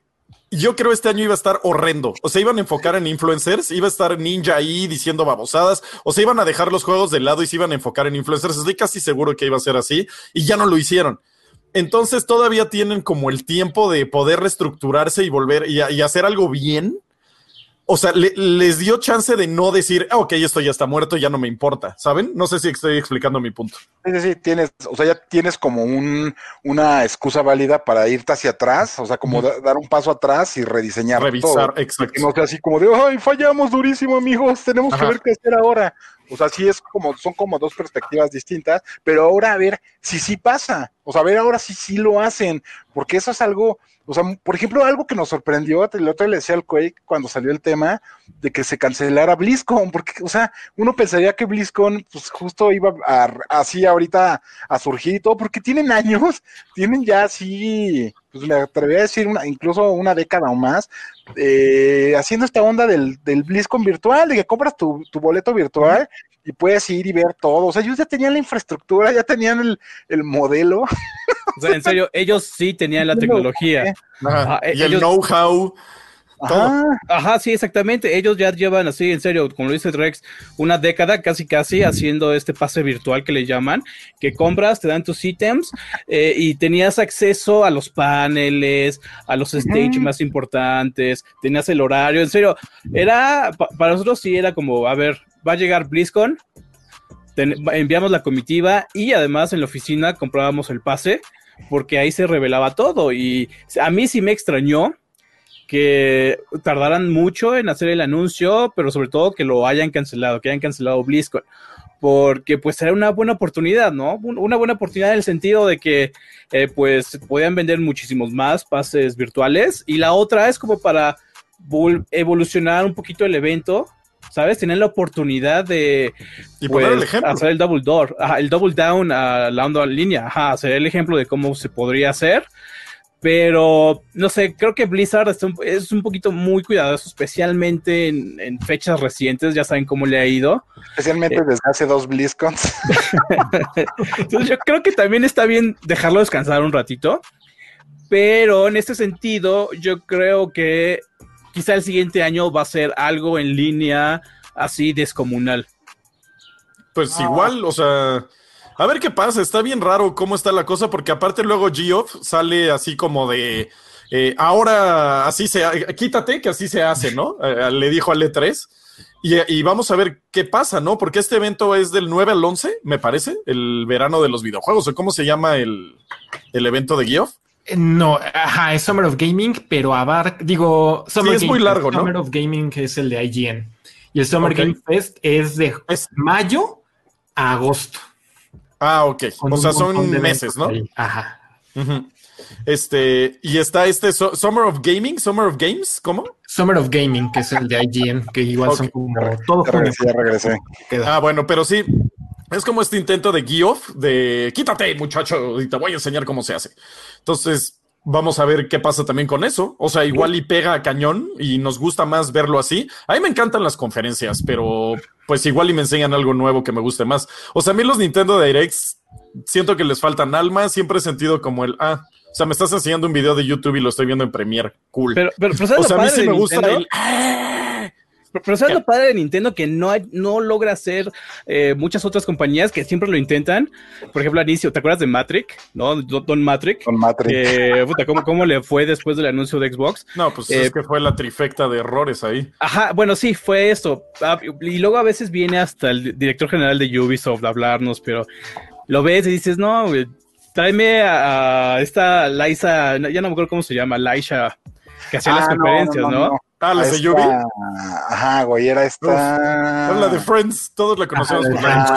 [SPEAKER 2] yo creo este año iba a estar horrendo. O sea, iban a enfocar en influencers, iba a estar Ninja ahí diciendo babosadas, o se iban a dejar los juegos de lado y se iban a enfocar en influencers. Estoy casi seguro que iba a ser así y ya no lo hicieron. Entonces todavía tienen como el tiempo de poder reestructurarse y volver y hacer algo bien o sea, les dio chance de no decir, ah, ok, esto ya está muerto, ya no me importa, ¿saben? No sé si estoy explicando mi punto.
[SPEAKER 3] Sí, sí, tienes, o sea, ya tienes como un, una excusa válida para irte hacia atrás, o sea, como dar un paso atrás y rediseñar
[SPEAKER 2] Revisar, exacto.
[SPEAKER 3] Que no sea así como de, ay, fallamos durísimo, amigos, tenemos que ver qué hacer ahora. O sea, sí es como, son como dos perspectivas distintas, pero ahora a ver si sí pasa. O sea, a ver ahora si sí lo hacen, porque eso es algo, o sea, por ejemplo, algo que nos sorprendió, el otro le decía al Quake cuando salió el tema de que se cancelara BlizzCon, porque, o sea, uno pensaría que BlizzCon, pues justo iba así ahorita a surgir y todo, porque tienen años, tienen ya así, pues me atrevería a decir una, incluso una década o más, eh, haciendo esta onda del, del BlizzCon virtual, de que compras tu, tu boleto virtual y puedes ir y ver todo. O sea, ellos ya tenían la infraestructura, ya tenían el, el modelo.
[SPEAKER 5] O sea, en serio, ellos sí tenían la tecnología.
[SPEAKER 2] y el know-how.
[SPEAKER 5] Ajá. Ajá, sí, exactamente. Ellos ya llevan así, en serio, como lo dice Rex, una década casi casi haciendo este pase virtual que le llaman, que compras, te dan tus ítems eh, y tenías acceso a los paneles, a los stage más importantes, tenías el horario, en serio, era, para nosotros sí era como, a ver, va a llegar BlizzCon, enviamos la comitiva y además en la oficina comprábamos el pase porque ahí se revelaba todo y a mí sí me extrañó que tardaran mucho en hacer el anuncio, pero sobre todo que lo hayan cancelado, que hayan cancelado BlizzCon, porque pues era una buena oportunidad, ¿no? Una buena oportunidad en el sentido de que eh, pues podían vender muchísimos más pases virtuales y la otra es como para evolucionar un poquito el evento ¿sabes? Tienen la oportunidad de
[SPEAKER 2] pues,
[SPEAKER 5] hacer el double door, el double down a la onda en línea, ajá, hacer el ejemplo de cómo se podría hacer. Pero, no sé, creo que Blizzard es un, poquito muy cuidadoso, especialmente en, fechas recientes, ya saben cómo le ha ido.
[SPEAKER 3] Especialmente desde hace dos BlizzCons.
[SPEAKER 5] Entonces yo creo que también está bien dejarlo descansar un ratito. Pero en este sentido, yo creo que quizá el siguiente año va a ser algo en línea así descomunal.
[SPEAKER 2] Pues ah. igual, o sea, a ver qué pasa, está bien raro cómo está la cosa, porque aparte luego Geoff sale así como de, eh, ahora así se, quítate que así se hace, ¿no? Eh, le dijo al E3. Y, vamos a ver qué pasa, ¿no? Porque este evento es del 9 al 11, me parece, el verano de los videojuegos, o cómo se llama el, el evento de Geoff.
[SPEAKER 4] No, ajá, es Summer of Gaming, pero abar, digo,
[SPEAKER 2] Summer es muy largo, ¿no?
[SPEAKER 4] Summer of Gaming es el de IGN. Y el Summer Game Fest es de mayo a agosto.
[SPEAKER 2] Ah, ok. o sea, son meses, ¿no?
[SPEAKER 4] Ajá.
[SPEAKER 2] Este, y está este Summer of Gaming, Summer of Games, ¿cómo?
[SPEAKER 4] Summer of Gaming, que es el de IGN, que igual son como todo
[SPEAKER 3] regresé, regresé.
[SPEAKER 2] Ah, bueno, pero sí, es como este intento de Geoff de quítate, muchacho, y te voy a enseñar cómo se hace. Entonces, vamos a ver qué pasa también con eso. O sea, igual y pega a cañón y nos gusta más verlo así. A mí me encantan las conferencias, pero pues igual y me enseñan algo nuevo que me guste más. O sea, a mí los Nintendo Directs siento que les faltan alma. Siempre he sentido como el, ah, o sea, me estás enseñando un video de YouTube y lo estoy viendo en Premiere. Cool.
[SPEAKER 5] Pero, pero, o sea, a mí sí me gusta el, ah, pero, ¿sabes lo padre de Nintendo? Que no, no logra hacer eh, muchas otras compañías que siempre lo intentan. Por ejemplo, Anicio, ¿te acuerdas de Matrix? ¿No? Don Matrix.
[SPEAKER 3] Don Matrix.
[SPEAKER 5] puta, ¿cómo, ¿cómo, le fue después del anuncio de Xbox?
[SPEAKER 2] No, pues es eh, que fue la trifecta de errores ahí.
[SPEAKER 5] Ajá, bueno, sí, fue esto. Ah, y luego a veces viene hasta el director general de Ubisoft a hablarnos, pero lo ves y dices, no, tráeme a, esta Liza, ya no me acuerdo cómo se llama, Laisha, que hacía las ah, conferencias, ¿no?
[SPEAKER 2] Ah, la de Yubi.
[SPEAKER 3] Ajá, güey, era esta.
[SPEAKER 2] la de Friends, todos la conocemos por Friends.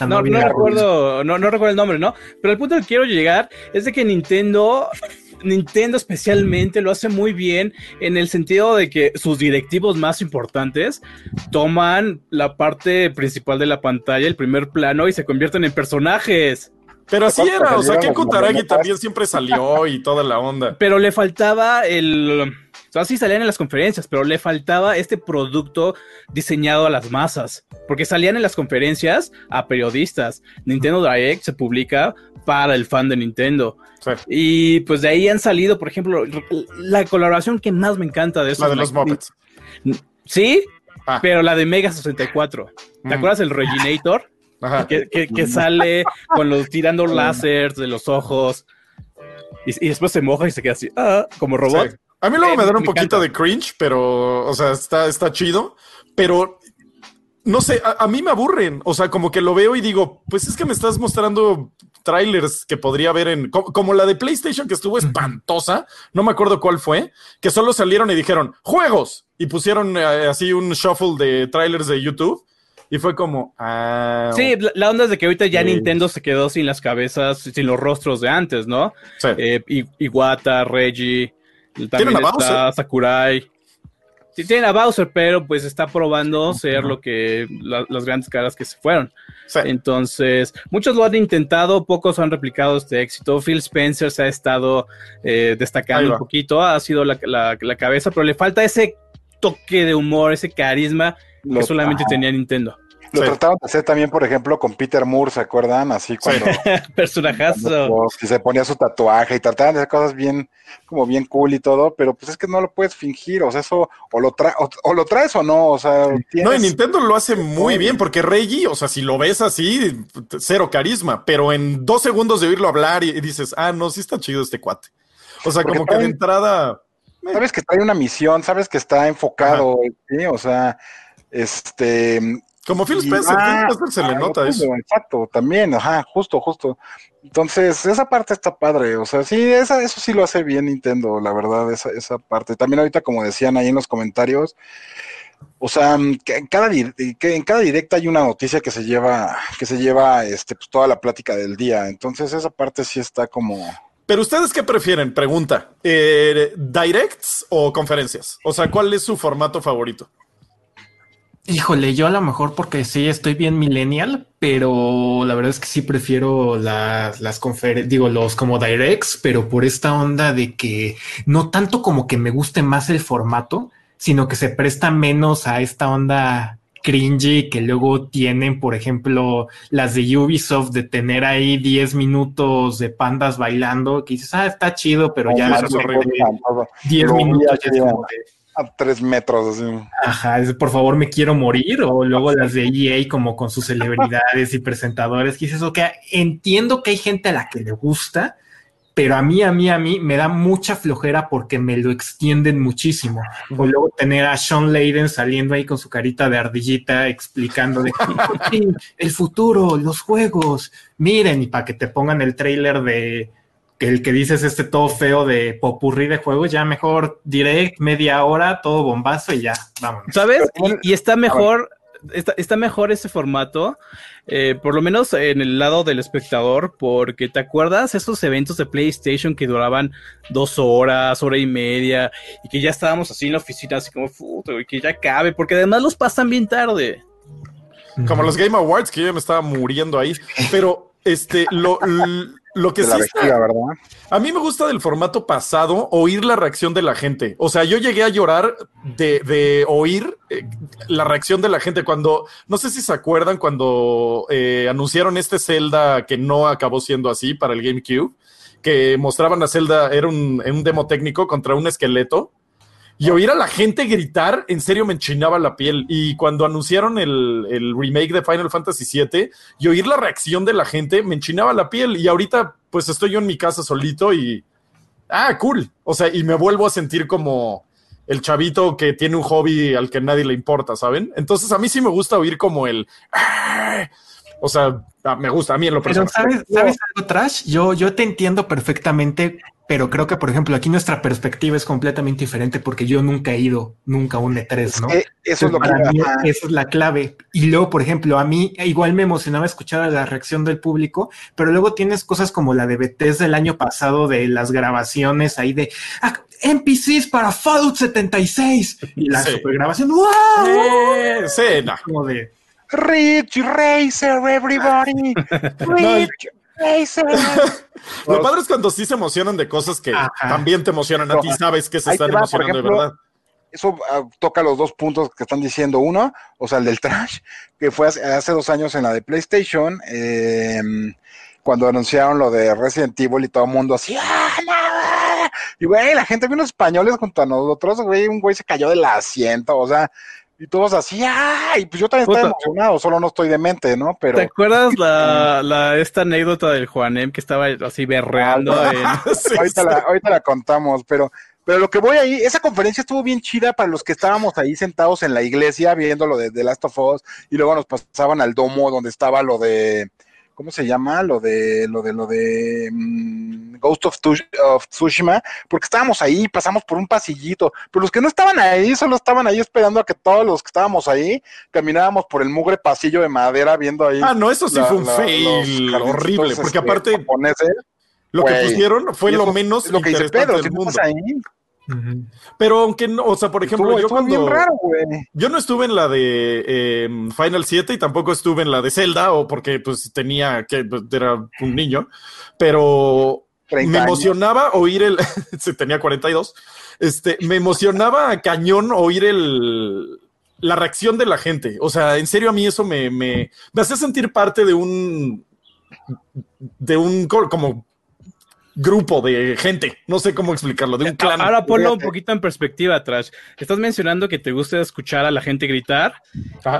[SPEAKER 5] No, no recuerdo, no, no recuerdo el nombre, ¿no? Pero el punto que quiero llegar es de que Nintendo Nintendo especialmente lo hace muy bien en el sentido de que sus directivos más importantes toman la parte principal de la pantalla, el primer plano, y se convierten en personajes.
[SPEAKER 2] Pero así era, o sea, que Kutaragi también siempre salió y toda la onda.
[SPEAKER 5] Pero le faltaba el sea, sí salían en las conferencias, pero le faltaba este producto diseñado a las masas, porque salían en las conferencias a periodistas. Nintendo Direct se publica para el fan de Nintendo. Y pues de ahí han salido, por ejemplo, la colaboración que más me encanta de eso.
[SPEAKER 2] La de los Muppets.
[SPEAKER 5] Sí, ah. pero la de Mega 64. ¿Te mm. acuerdas el Reginator? Que, sale con los tirando láseres de los ojos. Y, después se moja y se queda así, ah, como robot.
[SPEAKER 2] A mí luego me dan un poquito de cringe, pero, o sea, está, está chido. Pero no sé, a, mí me aburren. O sea, como que lo veo y digo, pues es que me estás mostrando trailers que podría ver en. Como, la de PlayStation que estuvo espantosa. No me acuerdo cuál fue. Que solo salieron y dijeron juegos y pusieron eh, así un shuffle de trailers de YouTube. Y fue como. Ah,
[SPEAKER 5] sí, la onda es de que ahorita ya Nintendo se quedó sin las cabezas, sin los rostros de antes, ¿no? Sí. Eh, Iwata, Reggie. También está Sakurai. Sí, tiene a Bowser, pero pues está probando ser lo que las grandes caras que se fueron. Entonces, muchos lo han intentado, pocos han replicado este éxito. Phil Spencer se ha estado eh, destacando un poquito, ha sido la, cabeza, pero le falta ese toque de humor, ese carisma que solamente tenía Nintendo.
[SPEAKER 3] Lo trataron de hacer también, por ejemplo, con Peter Moore, ¿se acuerdan? Así cuando.
[SPEAKER 5] Personajazo.
[SPEAKER 3] Y se ponía su tatuaje y trataban de hacer cosas bien, como bien cool y todo, pero pues es que no lo puedes fingir, o sea, eso, o lo, o, lo traes o no, o sea.
[SPEAKER 2] No, y Nintendo lo hace muy bien, porque Reggie, o sea, si lo ves así, cero carisma, pero en dos segundos de oírlo hablar y, dices, ah, no, sí está chido este cuate. O sea, como que de entrada.
[SPEAKER 3] Sabes que trae una misión, sabes que está enfocado, ¿sí? O sea, este,
[SPEAKER 2] como Phil Spencer, ah, se le nota eso.
[SPEAKER 3] Exacto, también, ajá, justo, justo. Entonces, esa parte está padre, o sea, sí, esa, eso sí lo hace bien Nintendo, la verdad, esa, esa parte. También ahorita, como decían ahí en los comentarios, o sea, que en cada, que en cada directa hay una noticia que se lleva, que se lleva este, pues, toda la plática del día. Entonces, esa parte sí está como.
[SPEAKER 2] Pero ustedes qué prefieren? Pregunta. Eh, ¿Directs o conferencias? O sea, ¿cuál es su formato favorito?
[SPEAKER 4] Híjole, yo a lo mejor porque sí estoy bien millennial, pero la verdad es que sí prefiero las, las conferencias, digo, los como directs, pero por esta onda de que no tanto como que me guste más el formato, sino que se presta menos a esta onda cringy que luego tienen, por ejemplo, las de Ubisoft de tener ahí 10 minutos de pandas bailando, que dices, ah, está chido, pero ya 10 minutos ya
[SPEAKER 3] a tres metros. Así.
[SPEAKER 4] Ajá, por favor me quiero morir, o luego las de EA como con sus celebridades y presentadores, que dices, ok, entiendo que hay gente a la que le gusta, pero a mí, a mí, a mí me da mucha flojera porque me lo extienden muchísimo. O luego tener a Sean Layden saliendo ahí con su carita de ardillita explicando de el futuro, los juegos, miren, y para que te pongan el trailer de el que dices este todo feo de popurrí de juegos, ya mejor direct, media hora, todo bombazo y ya, vamos.
[SPEAKER 5] ¿Sabes? Y, está mejor está, mejor ese formato, eh, por lo menos en el lado del espectador, porque te acuerdas esos eventos de PlayStation que duraban dos horas, hora y media, y que ya estábamos así en la oficina, así como, y que ya cabe, porque además los pasan bien tarde.
[SPEAKER 2] Como los Game Awards, que yo me estaba muriendo ahí, pero este, lo, lo que sí a mí me gusta del formato pasado oír la reacción de la gente. O sea, yo llegué a llorar de, oír eh, la reacción de la gente cuando, no sé si se acuerdan cuando eh, anunciaron este Zelda que no acabó siendo así para el GameCube, que mostraban a Zelda, era un, un demo técnico contra un esqueleto y oír a la gente gritar, en serio me enchinaba la piel. Y cuando anunciaron el, remake de Final Fantasy VII y oír la reacción de la gente, me enchinaba la piel. Y ahorita, pues estoy yo en mi casa solito y. Ah, cool. O sea, y me vuelvo a sentir como el chavito que tiene un hobby al que nadie le importa, ¿saben? Entonces a mí sí me gusta oír como el. Ah", o sea, me gusta a mí en lo personal.
[SPEAKER 4] Pero ¿sabes, algo, Trash? Yo, yo te entiendo perfectamente pero creo que, por ejemplo, aquí nuestra perspectiva es completamente diferente porque yo nunca he ido nunca a un E3, ¿no?
[SPEAKER 3] eso es lo
[SPEAKER 4] para mí, esa es la clave. Y luego, por ejemplo, a mí igual me emocionaba escuchar la reacción del público, pero luego tienes cosas como la de Bethesda del año pasado de las grabaciones ahí de ah, NPCs para Fallout 76 y la supergrabación. ¡Wow!
[SPEAKER 2] Sí,
[SPEAKER 3] Como de Rich Racer, everybody. Rich
[SPEAKER 2] Lo padre es cuando sí se emocionan de cosas que también te emocionan a ti, sabes que se están emocionando de verdad.
[SPEAKER 3] Eso ah, toca los dos puntos que están diciendo. Uno, o sea, el del trash, que fue hace, dos años en la de PlayStation, em, cuando anunciaron lo de Resident Evil y todo el mundo así, ¡Ah, Y güey, la gente, unos españoles junto a nosotros, güey, un güey se cayó del asiento, o sea, y todos así, ¡ay! Pues yo también estaba emocionado, solo no estoy demente, ¿no? Pero.
[SPEAKER 5] ¿Te acuerdas la, la esta anécdota del Juanem que estaba así berreando?
[SPEAKER 3] ahorita, La, contamos, pero, pero lo que voy ahí, esa conferencia estuvo bien chida para los que estábamos ahí sentados en la iglesia viendo lo de The Last of Us, y luego nos pasaban al domo donde estaba lo de ¿cómo se llama? Lo de, lo de, lo de mm, Ghost of, Tsushima, porque estábamos ahí, pasamos por un pasillito, pero los que no estaban ahí, solo estaban ahí esperando a que todos los que estábamos ahí caminábamos por el mugre pasillo de madera viendo ahí.
[SPEAKER 2] Ah, no, eso sí fue un fail horrible, porque este, aparte lo que pusieron fue lo menos
[SPEAKER 3] lo que dice Pedro, del mundo. Ahí,
[SPEAKER 2] pero aunque no, o sea, por ejemplo, yo cuando. yo no estuve en la de em, Final 7 y tampoco estuve en la de Zelda, o porque pues tenía que, pues, era un niño, pero me emocionaba oír el. se tenía 42. Este, me emocionaba cañón oír el. La reacción de la gente. O sea, en serio, a mí eso me, me, me hace sentir parte de un. de un. como grupo de gente. No sé cómo explicarlo, de un clan.
[SPEAKER 5] Ahora ponlo un poquito en perspectiva atrás. Estás mencionando que te gusta escuchar a la gente gritar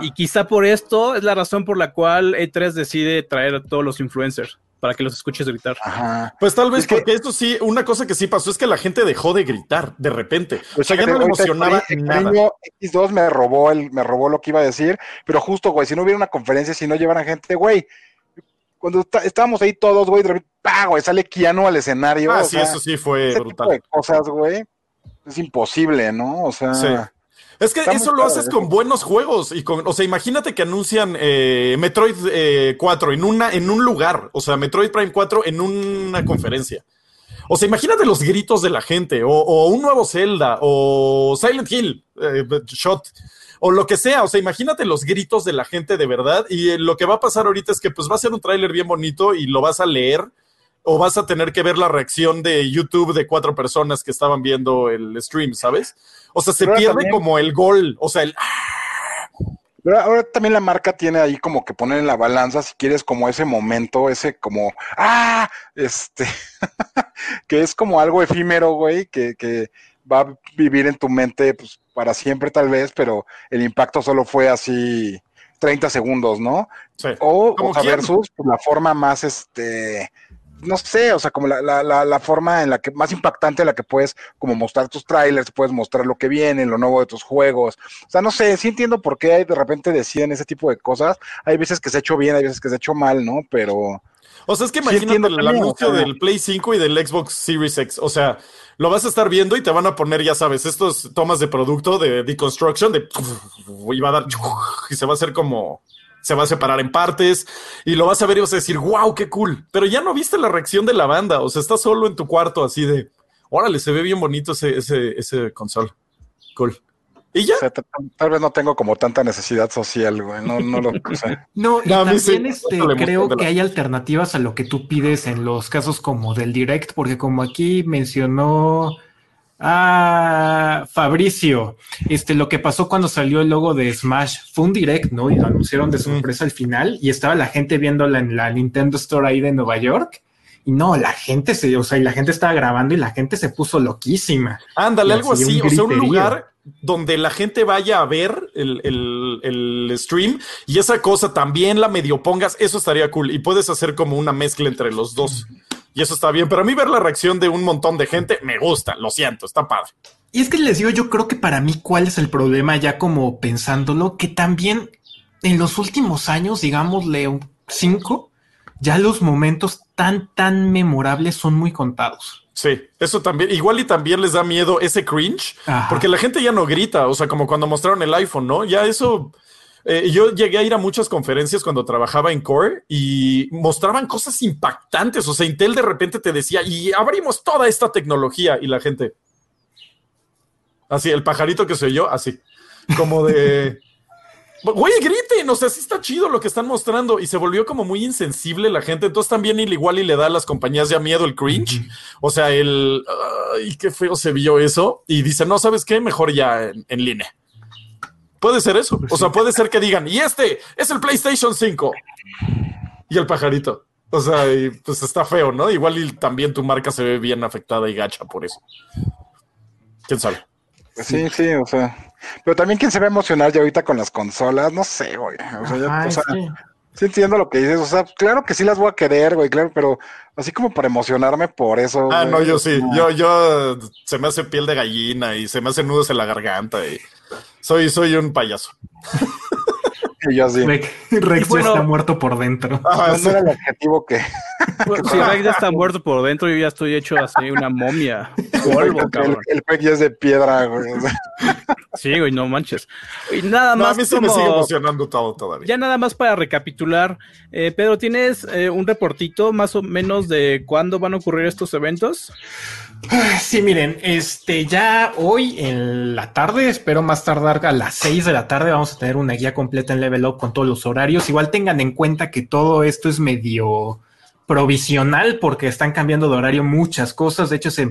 [SPEAKER 5] y quizá por esto es la razón por la cual E3 decide traer a todos los influencers para que los escuches gritar.
[SPEAKER 2] Pues tal vez porque esto sí, una cosa que sí pasó es que la gente dejó de gritar de repente. o sea, ya no le emocionaba nada.
[SPEAKER 3] X2 me robó el, me robó lo que iba a decir, pero justo, güey, si no hubiera una conferencia, si no llevaran gente, güey, cuando estábamos ahí todos, güey, de repente, güey! Sale Keanu al escenario.
[SPEAKER 2] Ah, sí, eso sí fue brutal.
[SPEAKER 3] cosas, güey, es imposible, ¿no? O sea. Sí.
[SPEAKER 2] Es que eso lo haces con buenos juegos y con, o sea, imagínate que anuncian eh, Metroid 4 eh, en una, en un lugar, o sea, Metroid Prime 4 en una conferencia. O sea, imagínate los gritos de la gente, o, un nuevo Zelda, o Silent Hill, eh, Shot o lo que sea. O sea, imagínate los gritos de la gente de verdad. Y eh, lo que va a pasar ahorita es que pues va a ser un tráiler bien bonito y lo vas a leer o vas a tener que ver la reacción de YouTube de cuatro personas que estaban viendo el stream, ¿sabes? O sea, se pierde como el gol, o sea, el...
[SPEAKER 3] Pero ahora también la marca tiene ahí como que poner en la balanza, si quieres, como ese momento, ese como, ah, este, que es como algo efímero, güey, que, que va a vivir en tu mente pues, para siempre tal vez, pero el impacto solo fue así 30 segundos, ¿no? Sí. O, o versus pues, la forma más, este, no sé, o sea, como la, la, la, forma en la que más impactante en la que puedes como mostrar tus trailers, puedes mostrar lo que viene, lo nuevo de tus juegos. O sea, no sé, sí entiendo por qué de repente deciden ese tipo de cosas. Hay veces que se ha hecho bien, hay veces que se ha hecho mal, ¿no? Pero
[SPEAKER 2] O sea, es que imagínate el anuncio del Play 5 y del Xbox Series X. O sea, lo vas a estar viendo y te van a poner, ya sabes, estos tomas de producto de deconstruction, de y va a dar y se va a hacer como se va a separar en partes y lo vas a ver y vas a decir, wow, qué cool. Pero ya no viste la reacción de la banda. O sea, estás solo en tu cuarto así de, órale, se ve bien bonito ese, ese, ese console. Cool. Y ya.
[SPEAKER 3] tal, vez no tengo como tanta necesidad social, güey. No, no lo
[SPEAKER 4] sé. No, y también este, creo que hay alternativas a lo que tú pides en los casos como del direct, porque como aquí mencionó a Fabricio, este, lo que pasó cuando salió el logo de Smash fue un direct, ¿no? Y lo anunciaron de sorpresa al final y estaba la gente viéndola en la Nintendo Store ahí de Nueva York. Y no, la gente se, o sea, y la gente estaba grabando y la gente se puso loquísima.
[SPEAKER 2] Ándale, algo así, o sea, un lugar donde la gente vaya a ver el, stream y esa cosa también la medio pongas, eso estaría cool. Y puedes hacer como una mezcla entre los dos. Y eso está bien. Pero a mí ver la reacción de un montón de gente me gusta, lo siento, está padre.
[SPEAKER 4] Y es que les digo, yo creo que para mí, ¿cuál es el problema? Ya como pensándolo, que también en los últimos años, digámosle cinco, ya los momentos tan, tan memorables son muy contados.
[SPEAKER 2] Sí, eso también. Igual y también les da miedo ese cringe, porque la gente ya no grita, o sea, como cuando mostraron el iPhone, ¿no? Ya eso. Eh, yo llegué a ir a muchas conferencias cuando trabajaba en Core y mostraban cosas impactantes. O sea, Intel de repente te decía, y abrimos toda esta tecnología, y la gente. Así, el pajarito que soy yo, así. Como de. Güey, griten, o sea, sí está chido lo que están mostrando y se volvió como muy insensible la gente, entonces también igual y le da a las compañías ya miedo el cringe, o sea, el, ay, qué feo se vio eso y dice, no, ¿sabes qué? Mejor ya en, línea. Puede ser eso, pues o sea, puede ser que digan, y este es el PlayStation 5 y el pajarito. O sea, pues está feo, ¿no? Igual y también tu marca se ve bien afectada y gacha por eso. ¿Quién sabe?
[SPEAKER 3] Sí, sí, o sea, pero también quién se va a emocionar ya ahorita con las consolas, no sé, güey. O sea, sí. entiendo lo que dices. O sea, claro que sí las voy a querer, güey, claro, pero así como para emocionarme por eso.
[SPEAKER 2] Ah, no, yo sí. Yo, yo se me hace piel de gallina y se me hace nudos en la garganta y soy, soy un payaso.
[SPEAKER 4] Rex, ya está muerto por dentro.
[SPEAKER 3] no era el objetivo que.
[SPEAKER 5] si Rex ya está muerto por dentro, yo ya estoy hecho así una momia. Polvo,
[SPEAKER 3] cabrón. El, el ya es de piedra, güey.
[SPEAKER 5] Sí, güey, no manches. Y nada más.
[SPEAKER 2] a mí sí me sigue emocionando todo todavía.
[SPEAKER 5] Ya nada más para recapitular. Eh, Pedro, ¿tienes eh, un reportito más o menos de cuándo van a ocurrir estos eventos?
[SPEAKER 4] Sí, miren, este ya hoy en la tarde, espero más tardar a las 6 de la tarde, vamos a tener una guía completa en Level Up con todos los horarios. Igual tengan en cuenta que todo esto es medio provisional porque están cambiando de horario muchas cosas. De hecho, se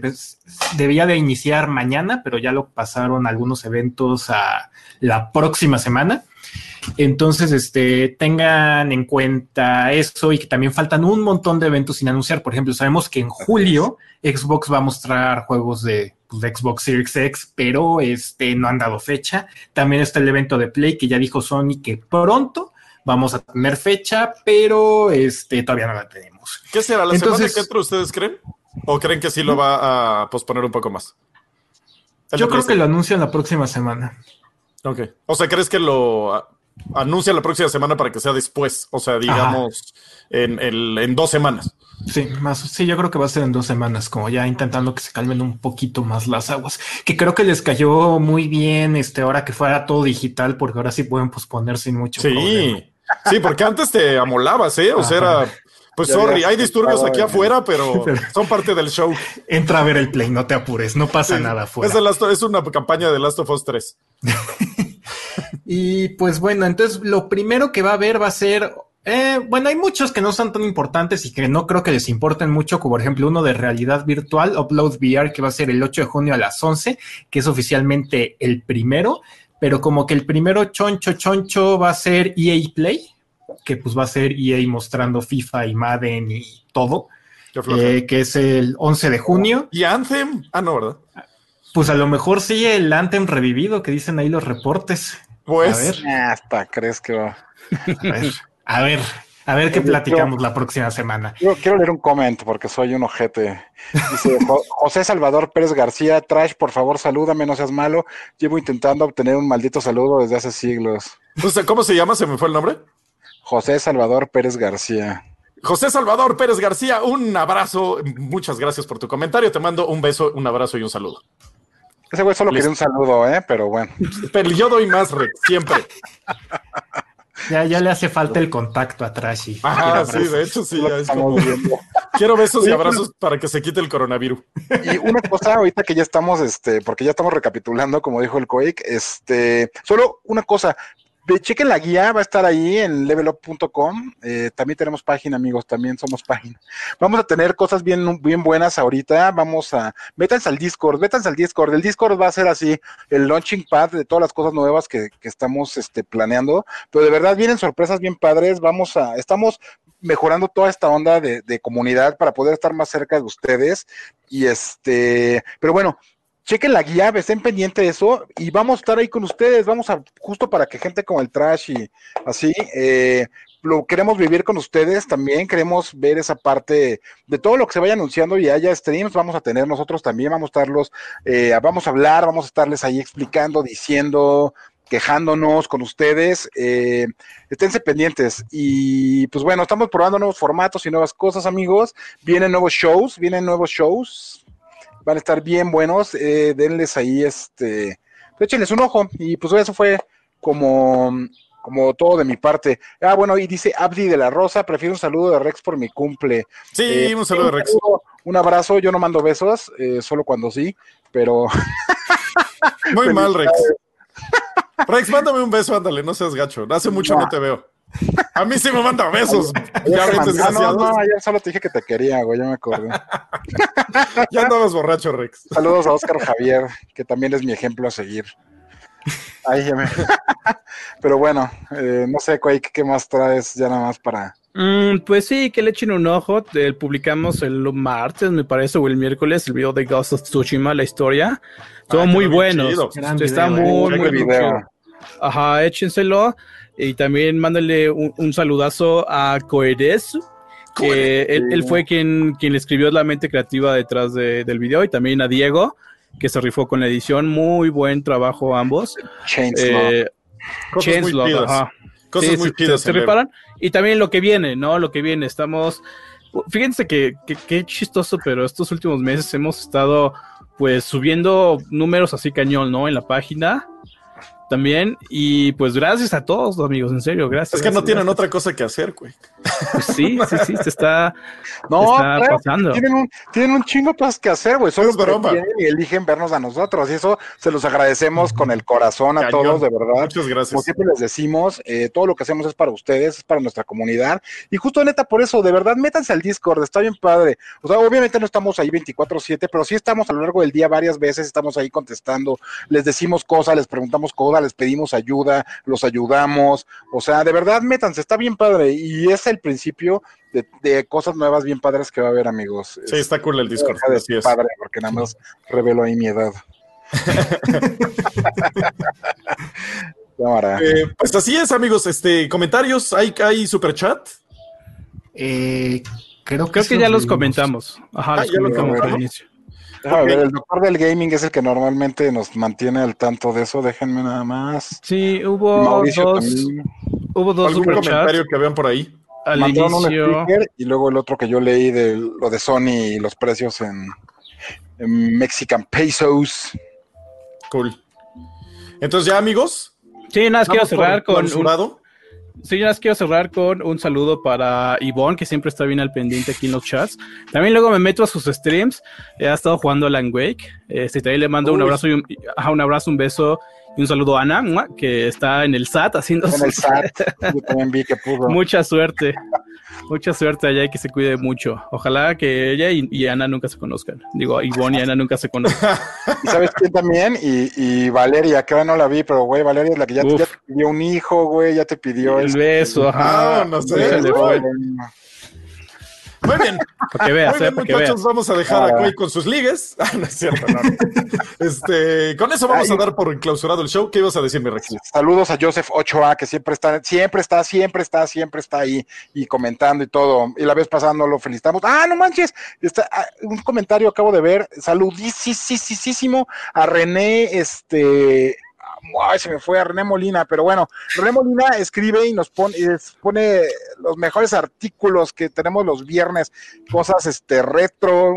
[SPEAKER 4] debía de iniciar mañana, pero ya lo pasaron algunos eventos a la próxima semana. Entonces, este, tengan en cuenta eso y que también faltan un montón de eventos sin anunciar. Por ejemplo, sabemos que en julio Xbox va a mostrar juegos de, pues, Xbox Series X, pero este, no han dado fecha. También está el evento de Play que ya dijo Sony que pronto vamos a tener fecha, pero este, todavía no la tenemos.
[SPEAKER 2] ¿Qué será la semana que entra ustedes creen? ¿O creen que sí lo va a posponer un poco más?
[SPEAKER 4] Yo creo que lo anuncian la próxima semana.
[SPEAKER 2] Ok. O sea, ¿crees que lo anuncia la próxima semana para que sea después? O sea, digamos, en, en, dos semanas.
[SPEAKER 4] Sí, más, sí, yo creo que va a ser en dos semanas, como ya intentando que se calmen un poquito más las aguas, que creo que les cayó muy bien este ahora que fuera todo digital, porque ahora sí pueden posponer sin mucho
[SPEAKER 2] sí. Sí, porque antes te amolabas, ¿eh? O sea, era pues sorry, hay disturbios aquí afuera, pero son parte del show.
[SPEAKER 4] Entra a ver el play, no te apures, no pasa nada afuera.
[SPEAKER 2] Es, es, una campaña de Last of Us 3.
[SPEAKER 4] y pues bueno, entonces lo primero que va a haber va a ser. Eh, bueno, hay muchos que no son tan importantes y que no creo que les importen mucho, como por ejemplo uno de realidad virtual, Upload VR, que va a ser el 8 de junio a las 11, que es oficialmente el primero, pero como que el primero choncho choncho va a ser EA Play, que pues va a ser EA mostrando FIFA y Madden y todo, eh, que es el 11 de junio.
[SPEAKER 2] ¿Y Anthem? Ah, no, ¿verdad?
[SPEAKER 4] Pues a lo mejor sí el Anthem revivido que dicen ahí los reportes.
[SPEAKER 3] Pues. A ver. Hasta crees que va.
[SPEAKER 4] A ver, a ver, qué platicamos la próxima semana.
[SPEAKER 3] Yo quiero leer un comment porque soy un ojete. Dice José Salvador Pérez García, Trash, por favor, salúdame, no seas malo. Llevo intentando obtener un maldito saludo desde hace siglos.
[SPEAKER 2] ¿Cómo se llama? ¿Se me fue el nombre?
[SPEAKER 3] José Salvador Pérez García.
[SPEAKER 2] José Salvador Pérez García, un abrazo. Muchas gracias por tu comentario. Te mando un beso, un abrazo y un saludo.
[SPEAKER 3] Ese güey solo quiere un saludo, ¿eh? Pero bueno.
[SPEAKER 2] Pero yo doy más, Rex, siempre.
[SPEAKER 4] Ya, ya le hace falta el contacto a Trashy.
[SPEAKER 2] Ah, sí, de hecho sí. Quiero besos y abrazos para que se quite el coronavirus.
[SPEAKER 3] Y una cosa, ahorita que ya estamos, este, porque ya estamos recapitulando, como dijo el Quake, este, solo una cosa, chequen la guía, va a estar ahí en levelup.com. Eh, también tenemos página, amigos, también somos página. Vamos a tener cosas bien, bien buenas ahorita. Vamos a, métanse al Discord, métanse al Discord. El Discord va a ser así, el launching pad de todas las cosas nuevas que, que estamos este, planeando. Pero de verdad vienen sorpresas bien padres. Vamos a, estamos mejorando toda esta onda de, de comunidad para poder estar más cerca de ustedes. Y este, pero bueno, chequen la guía, estén pendiente de eso y vamos a estar ahí con ustedes, vamos a, justo para que gente como el Trash y así, eh, lo queremos vivir con ustedes también, queremos ver esa parte de todo lo que se vaya anunciando y haya streams, vamos a tener nosotros también, vamos a estarlos, eh, vamos a hablar, vamos a estarles ahí explicando, diciendo, quejándonos con ustedes, eh, esténse pendientes. Y pues bueno, estamos probando nuevos formatos y nuevas cosas amigos, vienen nuevos shows, vienen nuevos shows, van a estar bien buenos, eh, denles ahí este, pues échenles un ojo y pues eso fue como, como todo de mi parte. Ah, bueno, y dice Abdi de la Rosa, prefiero un saludo de Rex por mi cumple.
[SPEAKER 2] Sí, eh, un saludo de Rex.
[SPEAKER 3] Un, abrazo, yo no mando besos, eh, solo cuando sí, pero...
[SPEAKER 2] Muy mal, Rex. Rex, mándame un beso, ándale, no seas gacho. Hace mucho no te veo. A mí sí me manda besos.
[SPEAKER 3] ya no, no, ayer solo te dije que te quería, güey, ya me acordé.
[SPEAKER 2] ya andabas borracho, Rex.
[SPEAKER 3] Saludos a Oscar Javier, que también es mi ejemplo a seguir. Ahí ya me... Pero bueno, eh, no sé, Quake, ¿qué más traes ya nada más para...?
[SPEAKER 5] Mm, pues sí, que le echen un ojo. publicamos el martes, me parece, o el miércoles, el video de Ghost of Tsushima, la historia. Todo ah, muy bueno. Está muy, muy, muy Ajá, échenselo. Y también mándale un, saludazo a Coedes, que él, fue quien, quien le escribió la mente creativa detrás del video, y también a Diego, que se rifó con la edición. Muy buen trabajo ambos.
[SPEAKER 3] Eh,
[SPEAKER 2] Cosas muy
[SPEAKER 5] se, se rifaron. Y también lo que viene, ¿no? Lo que viene. Estamos. Fíjense que, que, chistoso, pero estos últimos meses hemos estado pues subiendo números así cañón, ¿no? En la página también. Y pues gracias a todos, amigos, en serio, gracias.
[SPEAKER 2] Es que no tienen otra cosa que hacer, güey.
[SPEAKER 5] Pues sí, sí, sí, se está,
[SPEAKER 3] no, pasando. Tienen un, tienen un chingo de cosas que hacer, güey. Solo y eligen vernos a nosotros. Y eso se los agradecemos con el corazón a todos, de verdad.
[SPEAKER 2] Muchas gracias.
[SPEAKER 3] Como siempre les decimos, eh, todo lo que hacemos es para ustedes, es para nuestra comunidad. Y justo neta, por eso, de verdad, métanse al Discord, está bien padre. O sea, obviamente no estamos ahí 24-7, pero sí estamos a lo largo del día varias veces, estamos ahí contestando, les decimos cosas, les preguntamos cosas, les pedimos ayuda, los ayudamos. O sea, de verdad, métanse, está bien padre. Y es el principio de, cosas nuevas bien padres que va a haber, amigos.
[SPEAKER 2] Sí, está cool el Discord.
[SPEAKER 3] Así es. padre, porque nada más revelo ahí mi edad.
[SPEAKER 2] eh, pues así es, amigos. Este, comentarios, hay, hay super chat.
[SPEAKER 4] Eh, creo
[SPEAKER 5] que, que ya los comentamos. Ajá, ah, ya lo comentamos al inicio.
[SPEAKER 3] El doctor del gaming es el que normalmente nos mantiene al tanto de eso. Déjenme nada más.
[SPEAKER 5] Sí, hubo dos. Hubo dos
[SPEAKER 2] ¿Algún comentario que vean por ahí?
[SPEAKER 5] al inicio.
[SPEAKER 3] y luego el otro que yo leí de lo de Sony y los precios en, Mexican pesos.
[SPEAKER 2] Cool. Entonces ya amigos.
[SPEAKER 5] Sí, nada, quiero cerrar con un, Sí, nada, quiero cerrar con un saludo para Ivonne, que siempre está bien al pendiente aquí en los chats. También luego me meto a sus streams. Ha estado jugando a Lang Wake. Este, también le mando un abrazo y un, un abrazo, un beso y un saludo a Ana, que está en el SAT haciendo
[SPEAKER 3] En el SAT, yo también vi que pudo.
[SPEAKER 5] Mucha suerte, mucha suerte allá y que se cuide mucho. Ojalá que ella y, Ana nunca se conozcan. Digo, Ivonne y Ana nunca se conozcan.
[SPEAKER 3] ¿Y sabes quién también? Y, y Valeria, que ahora no la vi, pero güey, Valeria es la que ya, te, pidió un hijo, güey, ya te pidió.
[SPEAKER 5] El beso, ajá.
[SPEAKER 2] Ah, no sé. Muy bien.
[SPEAKER 5] Para que veas,
[SPEAKER 2] Muy bien,
[SPEAKER 5] eh,
[SPEAKER 2] muchachos, vamos a dejar a Quake con sus ligues. Ah, no es cierto, no. este, con eso vamos a dar por enclausurado el show. ¿Qué ibas a decir, mi Rex?
[SPEAKER 3] Saludos a Joseph 8A, que siempre está, siempre está, siempre está, siempre está ahí y comentando y todo. Y la vez pasada no lo felicitamos. Ah, no manches. Está, ah, un comentario acabo de ver. Saludísimo a René, este, ay, se me fue a René Molina, pero bueno, René Molina escribe y nos pone, y pone los mejores artículos que tenemos los viernes, cosas este retro,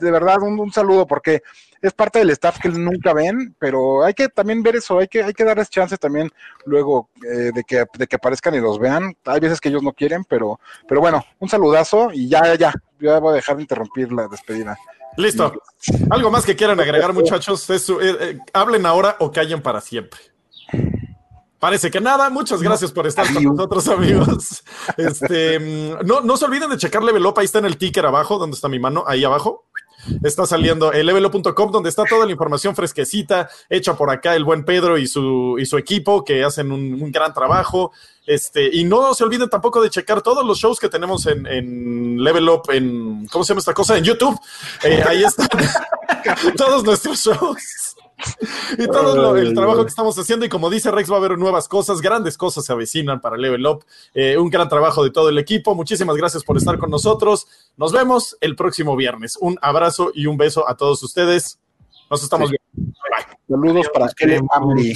[SPEAKER 3] de verdad un, un, saludo porque es parte del staff que nunca ven, pero hay que también ver eso, hay que, hay que darles chance también luego eh, de, que, de que aparezcan y los vean. Hay veces que ellos no quieren, pero, pero bueno, un saludazo y ya, ya, ya, ya voy a dejar de interrumpir la despedida.
[SPEAKER 2] Listo. Algo más que quieran agregar, muchachos. Eh, eh, hablen ahora o callen para siempre. Parece que nada. Muchas gracias por estar con nosotros, amigos. Este, mm, no, no se olviden de checar Level Up. Ahí está en el ticker abajo, donde está mi mano, ahí abajo. Está saliendo el levelo.com, donde está toda la información fresquecita, hecha por acá el buen Pedro y su, y su equipo, que hacen un, gran trabajo. Este, y no se olviden tampoco de checar todos los shows que tenemos en, en Level Up, en, ¿cómo se llama esta cosa? En YouTube. Eh, ahí están todos nuestros shows y todo el trabajo que estamos haciendo. Y como dice Rex, va a haber nuevas cosas, grandes cosas se avecinan para Level Up. Eh, un gran trabajo de todo el equipo. Muchísimas gracias por estar con nosotros. Nos vemos el próximo viernes. Un abrazo y un beso a todos ustedes. Nos estamos viendo.
[SPEAKER 3] Saludos para L. Amli.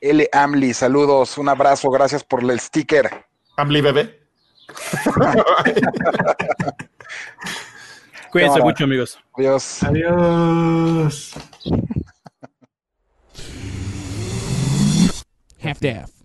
[SPEAKER 3] L. Amli, saludos. Un abrazo. Gracias por el sticker.
[SPEAKER 2] Amli, bebé.
[SPEAKER 5] Cuídense mucho, amigos.
[SPEAKER 3] Adiós.
[SPEAKER 4] Adiós. half to.